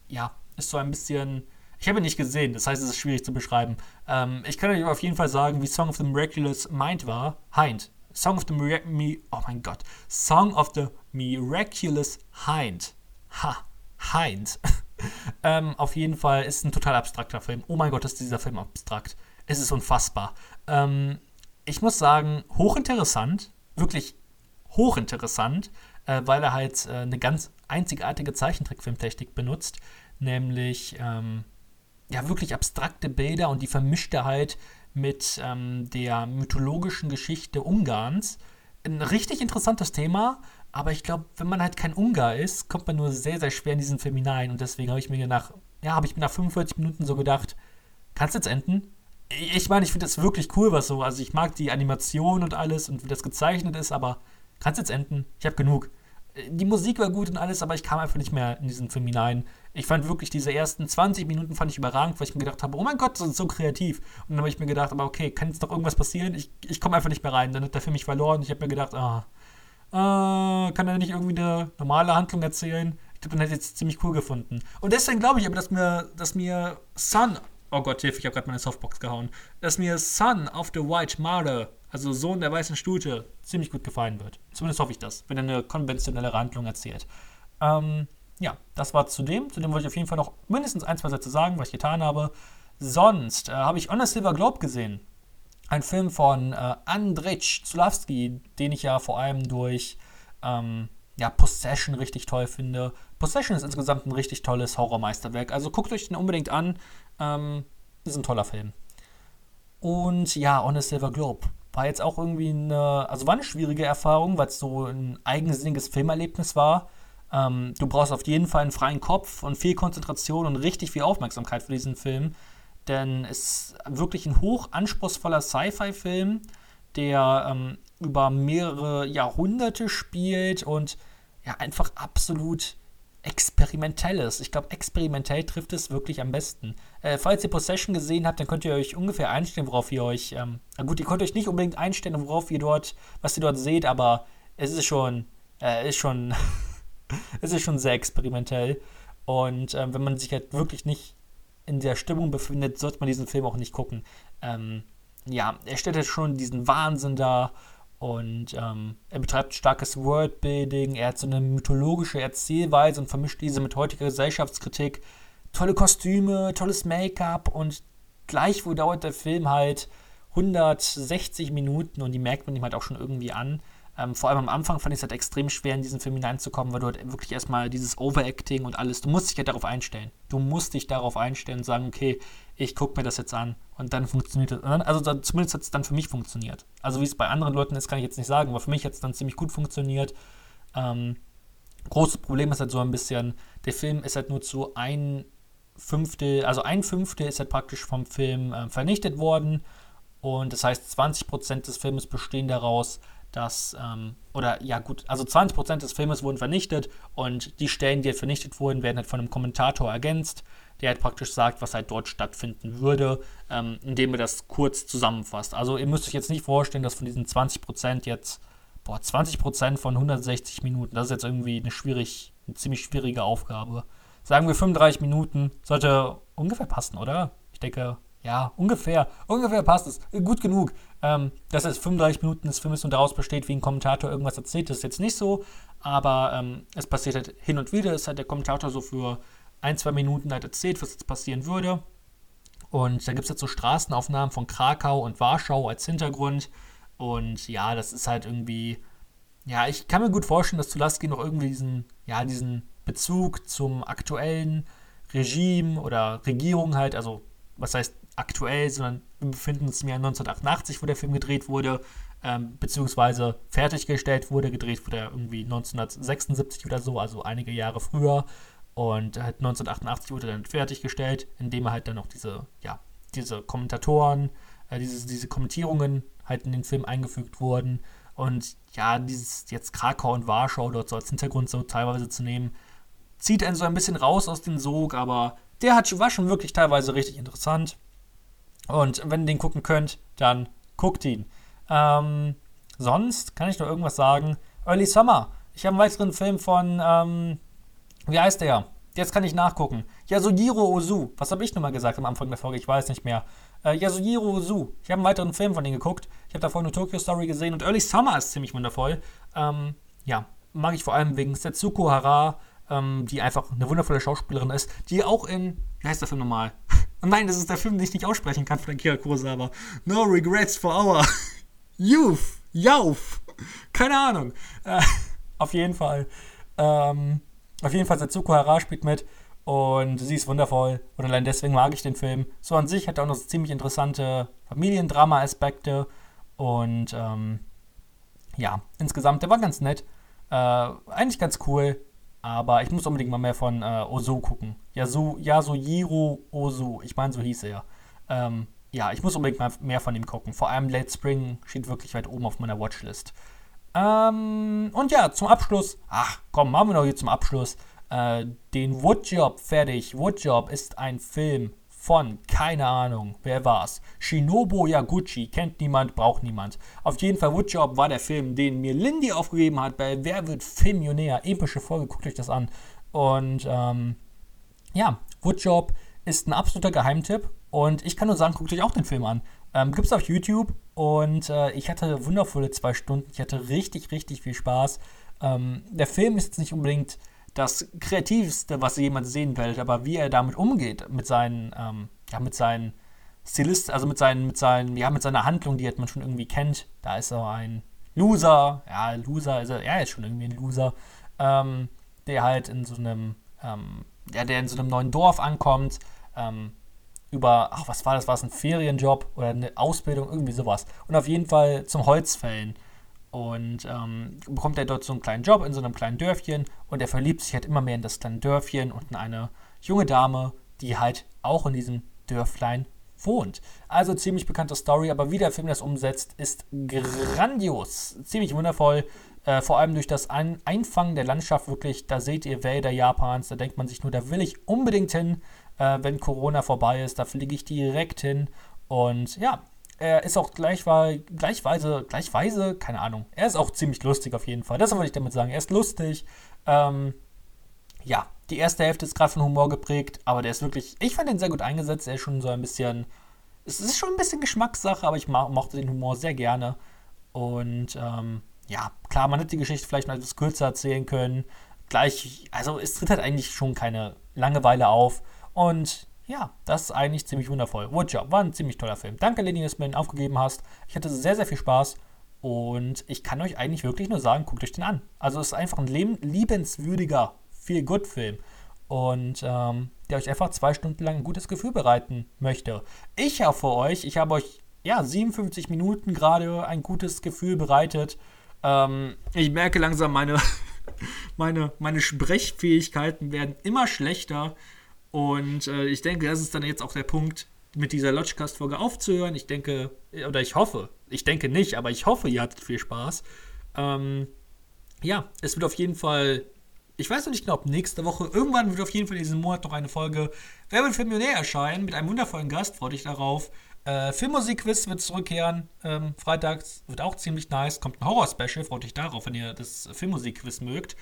ja, ist so ein bisschen ich habe ihn nicht gesehen, das heißt, es ist schwierig zu beschreiben. Ähm, ich kann euch auf jeden Fall sagen, wie Song of the Miraculous Mind war. Hind. Song of the Miraculous. Oh mein Gott. Song of the Miraculous Hind. Ha. Hind. ähm, auf jeden Fall ist ein total abstrakter Film. Oh mein Gott, ist dieser Film abstrakt. Es ist unfassbar. Ähm, ich muss sagen, hochinteressant, wirklich hochinteressant, äh, weil er halt äh, eine ganz einzigartige Zeichentrickfilmtechnik benutzt, nämlich ähm, ja wirklich abstrakte Bilder und die vermischt er halt mit ähm, der mythologischen Geschichte Ungarns. Ein richtig interessantes Thema, aber ich glaube, wenn man halt kein Ungar ist, kommt man nur sehr, sehr schwer in diesen Film hinein. Und deswegen habe ich mir nach, ja, habe ich mir nach 45 Minuten so gedacht, kannst jetzt enden? Ich meine, ich finde das wirklich cool, was so. Also ich mag die Animation und alles und wie das gezeichnet ist, aber kannst jetzt enden? Ich habe genug die Musik war gut und alles, aber ich kam einfach nicht mehr in diesen Film hinein. Ich fand wirklich diese ersten 20 Minuten fand ich überragend, weil ich mir gedacht habe, oh mein Gott, das ist so kreativ. Und dann habe ich mir gedacht, aber okay, kann jetzt noch irgendwas passieren? Ich, ich komme einfach nicht mehr rein. Dann hat der Film mich verloren. Ich habe mir gedacht, ah, ah, kann er nicht irgendwie eine normale Handlung erzählen? Ich glaube, dann hätte ich es ziemlich cool gefunden. Und deswegen glaube ich aber, dass mir, dass mir Sun, oh Gott, Hilfe, ich habe gerade meine Softbox gehauen, dass mir Sun of the White Mare also Sohn der weißen Stute, ziemlich gut gefallen wird. Zumindest hoffe ich das, wenn er eine konventionelle Handlung erzählt. Ähm, ja, das war zu dem. Zu dem wollte ich auf jeden Fall noch mindestens ein, zwei Sätze sagen, was ich getan habe. Sonst äh, habe ich On a Silver Globe gesehen. Ein Film von äh, Andrzej Zulawski, den ich ja vor allem durch ähm, ja, Possession richtig toll finde. Possession ist insgesamt ein richtig tolles Horrormeisterwerk. Also guckt euch den unbedingt an. Ähm, ist ein toller Film. Und ja, On a Silver Globe war jetzt auch irgendwie eine, also war eine schwierige Erfahrung, weil es so ein eigensinniges Filmerlebnis war. Ähm, du brauchst auf jeden Fall einen freien Kopf und viel Konzentration und richtig viel Aufmerksamkeit für diesen Film. Denn es ist wirklich ein hoch anspruchsvoller Sci-Fi-Film, der ähm, über mehrere Jahrhunderte spielt und ja einfach absolut Experimentelles. Ich glaube, experimentell trifft es wirklich am besten. Äh, falls ihr Possession gesehen habt, dann könnt ihr euch ungefähr einstellen, worauf ihr euch. Ähm, na gut, ihr könnt euch nicht unbedingt einstellen, worauf ihr dort, was ihr dort seht, aber es ist schon, äh, ist schon, es ist schon sehr experimentell. Und ähm, wenn man sich halt wirklich nicht in der Stimmung befindet, sollte man diesen Film auch nicht gucken. Ähm, ja, er stellt halt schon diesen Wahnsinn dar und ähm, er betreibt starkes Worldbuilding, er hat so eine mythologische Erzählweise und vermischt diese mit heutiger Gesellschaftskritik. Tolle Kostüme, tolles Make-up und gleichwohl dauert der Film halt 160 Minuten und die merkt man ihm halt auch schon irgendwie an. Ähm, vor allem am Anfang fand ich es halt extrem schwer, in diesen Film hineinzukommen, weil du halt wirklich erstmal dieses Overacting und alles, du musst dich halt darauf einstellen. Du musst dich darauf einstellen und sagen, okay, ich gucke mir das jetzt an und dann funktioniert es. Also dann, zumindest hat es dann für mich funktioniert. Also wie es bei anderen Leuten ist, kann ich jetzt nicht sagen, aber für mich hat es dann ziemlich gut funktioniert. Ähm, großes Problem ist halt so ein bisschen, der Film ist halt nur zu ein Fünftel, also ein Fünftel ist halt praktisch vom Film äh, vernichtet worden und das heißt 20% des Films bestehen daraus, dass, ähm, oder ja gut, also 20% des Filmes wurden vernichtet und die Stellen, die halt vernichtet wurden, werden halt von einem Kommentator ergänzt, der halt praktisch sagt, was halt dort stattfinden würde, ähm, indem er das kurz zusammenfasst. Also ihr müsst euch jetzt nicht vorstellen, dass von diesen 20% jetzt, boah, 20% von 160 Minuten, das ist jetzt irgendwie eine schwierig, eine ziemlich schwierige Aufgabe. Sagen wir 35 Minuten, sollte ungefähr passen, oder? Ich denke, ja, ungefähr. Ungefähr passt es. Gut genug. Ähm, dass es 35 Minuten des Films und daraus besteht, wie ein Kommentator irgendwas erzählt, ist jetzt nicht so. Aber ähm, es passiert halt hin und wieder. Es hat der Kommentator so für ein, zwei Minuten halt erzählt, was jetzt passieren würde. Und da gibt es jetzt so Straßenaufnahmen von Krakau und Warschau als Hintergrund. Und ja, das ist halt irgendwie. Ja, ich kann mir gut vorstellen, dass Zulaski noch irgendwie diesen, ja, diesen Bezug zum aktuellen Regime oder Regierung halt, also was heißt aktuell, sondern wir befinden uns im Jahr 1988, wo der Film gedreht wurde, ähm, beziehungsweise fertiggestellt wurde. Gedreht wurde er irgendwie 1976 oder so, also einige Jahre früher. Und halt 1988 wurde er dann fertiggestellt, indem er halt dann noch diese, ja, diese Kommentatoren, äh, diese, diese Kommentierungen halt in den Film eingefügt wurden. Und ja, dieses jetzt Krakau und Warschau dort so als Hintergrund so teilweise zu nehmen, zieht einen so ein bisschen raus aus dem Sog, aber der hat, war schon wirklich teilweise richtig interessant. Und wenn ihr den gucken könnt, dann guckt ihn. Ähm, sonst kann ich noch irgendwas sagen. Early Summer. Ich habe einen weiteren Film von, ähm, wie heißt der? Jetzt kann ich nachgucken. Yasujiro Ozu. Was habe ich nochmal gesagt am Anfang der Folge? Ich weiß nicht mehr. Äh, Yasujiro Ozu. Ich habe einen weiteren Film von ihm geguckt. Ich habe davor nur Tokyo Story gesehen und Early Summer ist ziemlich wundervoll. Ähm, ja, mag ich vor allem wegen Setsuko Hara. ähm, die einfach eine wundervolle Schauspielerin ist, die auch in, wie heißt der Film nochmal? Nein, das ist der Film, den ich nicht aussprechen kann von Akira Kurosawa. No Regrets for Our Youth. Youth. Keine Ahnung. Äh, auf jeden Fall. Ähm, auf jeden Fall, Setsuko Hara spielt mit und sie ist wundervoll. Und allein deswegen mag ich den Film. So an sich hat er auch noch ziemlich interessante Familiendrama-Aspekte. Und ähm, ja, insgesamt, der war ganz nett. Äh, eigentlich ganz cool. Aber ich muss unbedingt mal mehr von äh, Ozu gucken. Yasu, Yasujiro Ozu. Ich meine, so hieß er. Ähm, ja, ich muss unbedingt mal mehr von ihm gucken. Vor allem Late Spring steht wirklich weit oben auf meiner Watchlist. Ähm, und ja, zum Abschluss. Ach, komm, machen wir noch hier zum Abschluss. Äh, den Woodjob fertig. Woodjob ist ein Film von, keine Ahnung, wer war's? Shinobu Yaguchi, kennt niemand, braucht niemand. Auf jeden Fall, Woodjob war der Film, den mir Lindy aufgegeben hat bei Wer wird Filmionär? Epische Folge, guckt euch das an. Und ähm, ja, Woodjob ist ein absoluter Geheimtipp und ich kann nur sagen, guckt euch auch den Film an. Ähm, gibt's auf YouTube und äh, ich hatte wundervolle zwei Stunden. Ich hatte richtig, richtig viel Spaß. Ähm, der Film ist jetzt nicht unbedingt das Kreativste, was jemals sehen werdet, aber wie er damit umgeht, mit seinen, ähm, ja, mit seinen Stilist, also mit seinen, mit seinen, ja, mit seiner Handlung, die halt man schon irgendwie kennt. Da ist er ein Loser, ja, Loser ist er, er ist schon irgendwie ein Loser, ähm, der halt in so einem, ähm, ja, der in so einem neuen Dorf ankommt, ähm, über, ach, was war das, war es ein Ferienjob oder eine Ausbildung, irgendwie sowas. Und auf jeden Fall zum Holzfällen. Und ähm, bekommt er dort so einen kleinen Job in so einem kleinen Dörfchen und er verliebt sich halt immer mehr in das kleine Dörfchen und in eine junge Dame, die halt auch in diesem Dörflein wohnt. Also ziemlich bekannte Story, aber wie der Film das umsetzt, ist grandios. Ziemlich wundervoll. Äh, vor allem durch das Ein Einfangen der Landschaft wirklich, da seht ihr Wälder Japans, da denkt man sich nur, da will ich unbedingt hin, äh, wenn Corona vorbei ist, da fliege ich direkt hin. Und ja, er ist auch gleichweise, gleichweise, gleichweise, keine Ahnung. Er ist auch ziemlich lustig auf jeden Fall. Das wollte ich damit sagen. Er ist lustig. Ähm, ja, die erste Hälfte ist gerade von Humor geprägt, aber der ist wirklich, ich fand den sehr gut eingesetzt. Er ist schon so ein bisschen, es ist schon ein bisschen Geschmackssache, aber ich mochte den Humor sehr gerne. Und ähm, ja, klar, man hätte die Geschichte vielleicht noch etwas kürzer erzählen können. Gleich, also es tritt halt eigentlich schon keine Langeweile auf. Und ja, das ist eigentlich ziemlich wundervoll. Woodjob war ein ziemlich toller Film. Danke, Lenny, dass du mir den aufgegeben hast. Ich hatte sehr, sehr viel Spaß. Und ich kann euch eigentlich wirklich nur sagen, guckt euch den an. Also es ist einfach ein liebenswürdiger Feel-Good-Film. Und ähm, der euch einfach zwei Stunden lang ein gutes Gefühl bereiten möchte. Ich für euch, ich habe euch ja 57 Minuten gerade ein gutes Gefühl bereitet. Ähm, ich merke langsam, meine, meine, meine Sprechfähigkeiten werden immer schlechter. Und äh, ich denke, das ist dann jetzt auch der Punkt, mit dieser Lodgecast-Folge aufzuhören. Ich denke, oder ich hoffe, ich denke nicht, aber ich hoffe, ihr hattet viel Spaß. Ähm, ja, es wird auf jeden Fall, ich weiß noch nicht genau, ob nächste Woche, irgendwann wird auf jeden Fall in diesem Monat noch eine Folge Wer wird Filmionär erscheinen, mit einem wundervollen Gast, freue dich darauf. Äh, Filmmusik-Quiz wird zurückkehren. Ähm, freitags wird auch ziemlich nice. Kommt ein Horror-Special, freut dich darauf, wenn ihr das Filmmusik-Quiz mögt.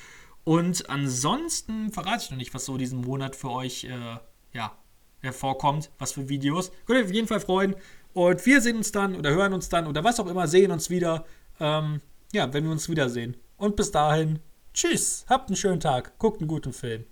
Und ansonsten verrate ich noch nicht, was so diesen Monat für euch äh, ja, hervorkommt, was für Videos. Könnt ihr auf jeden Fall freuen. Und wir sehen uns dann oder hören uns dann oder was auch immer, sehen uns wieder. Ähm, ja, wenn wir uns wiedersehen. Und bis dahin, tschüss, habt einen schönen Tag, guckt einen guten Film.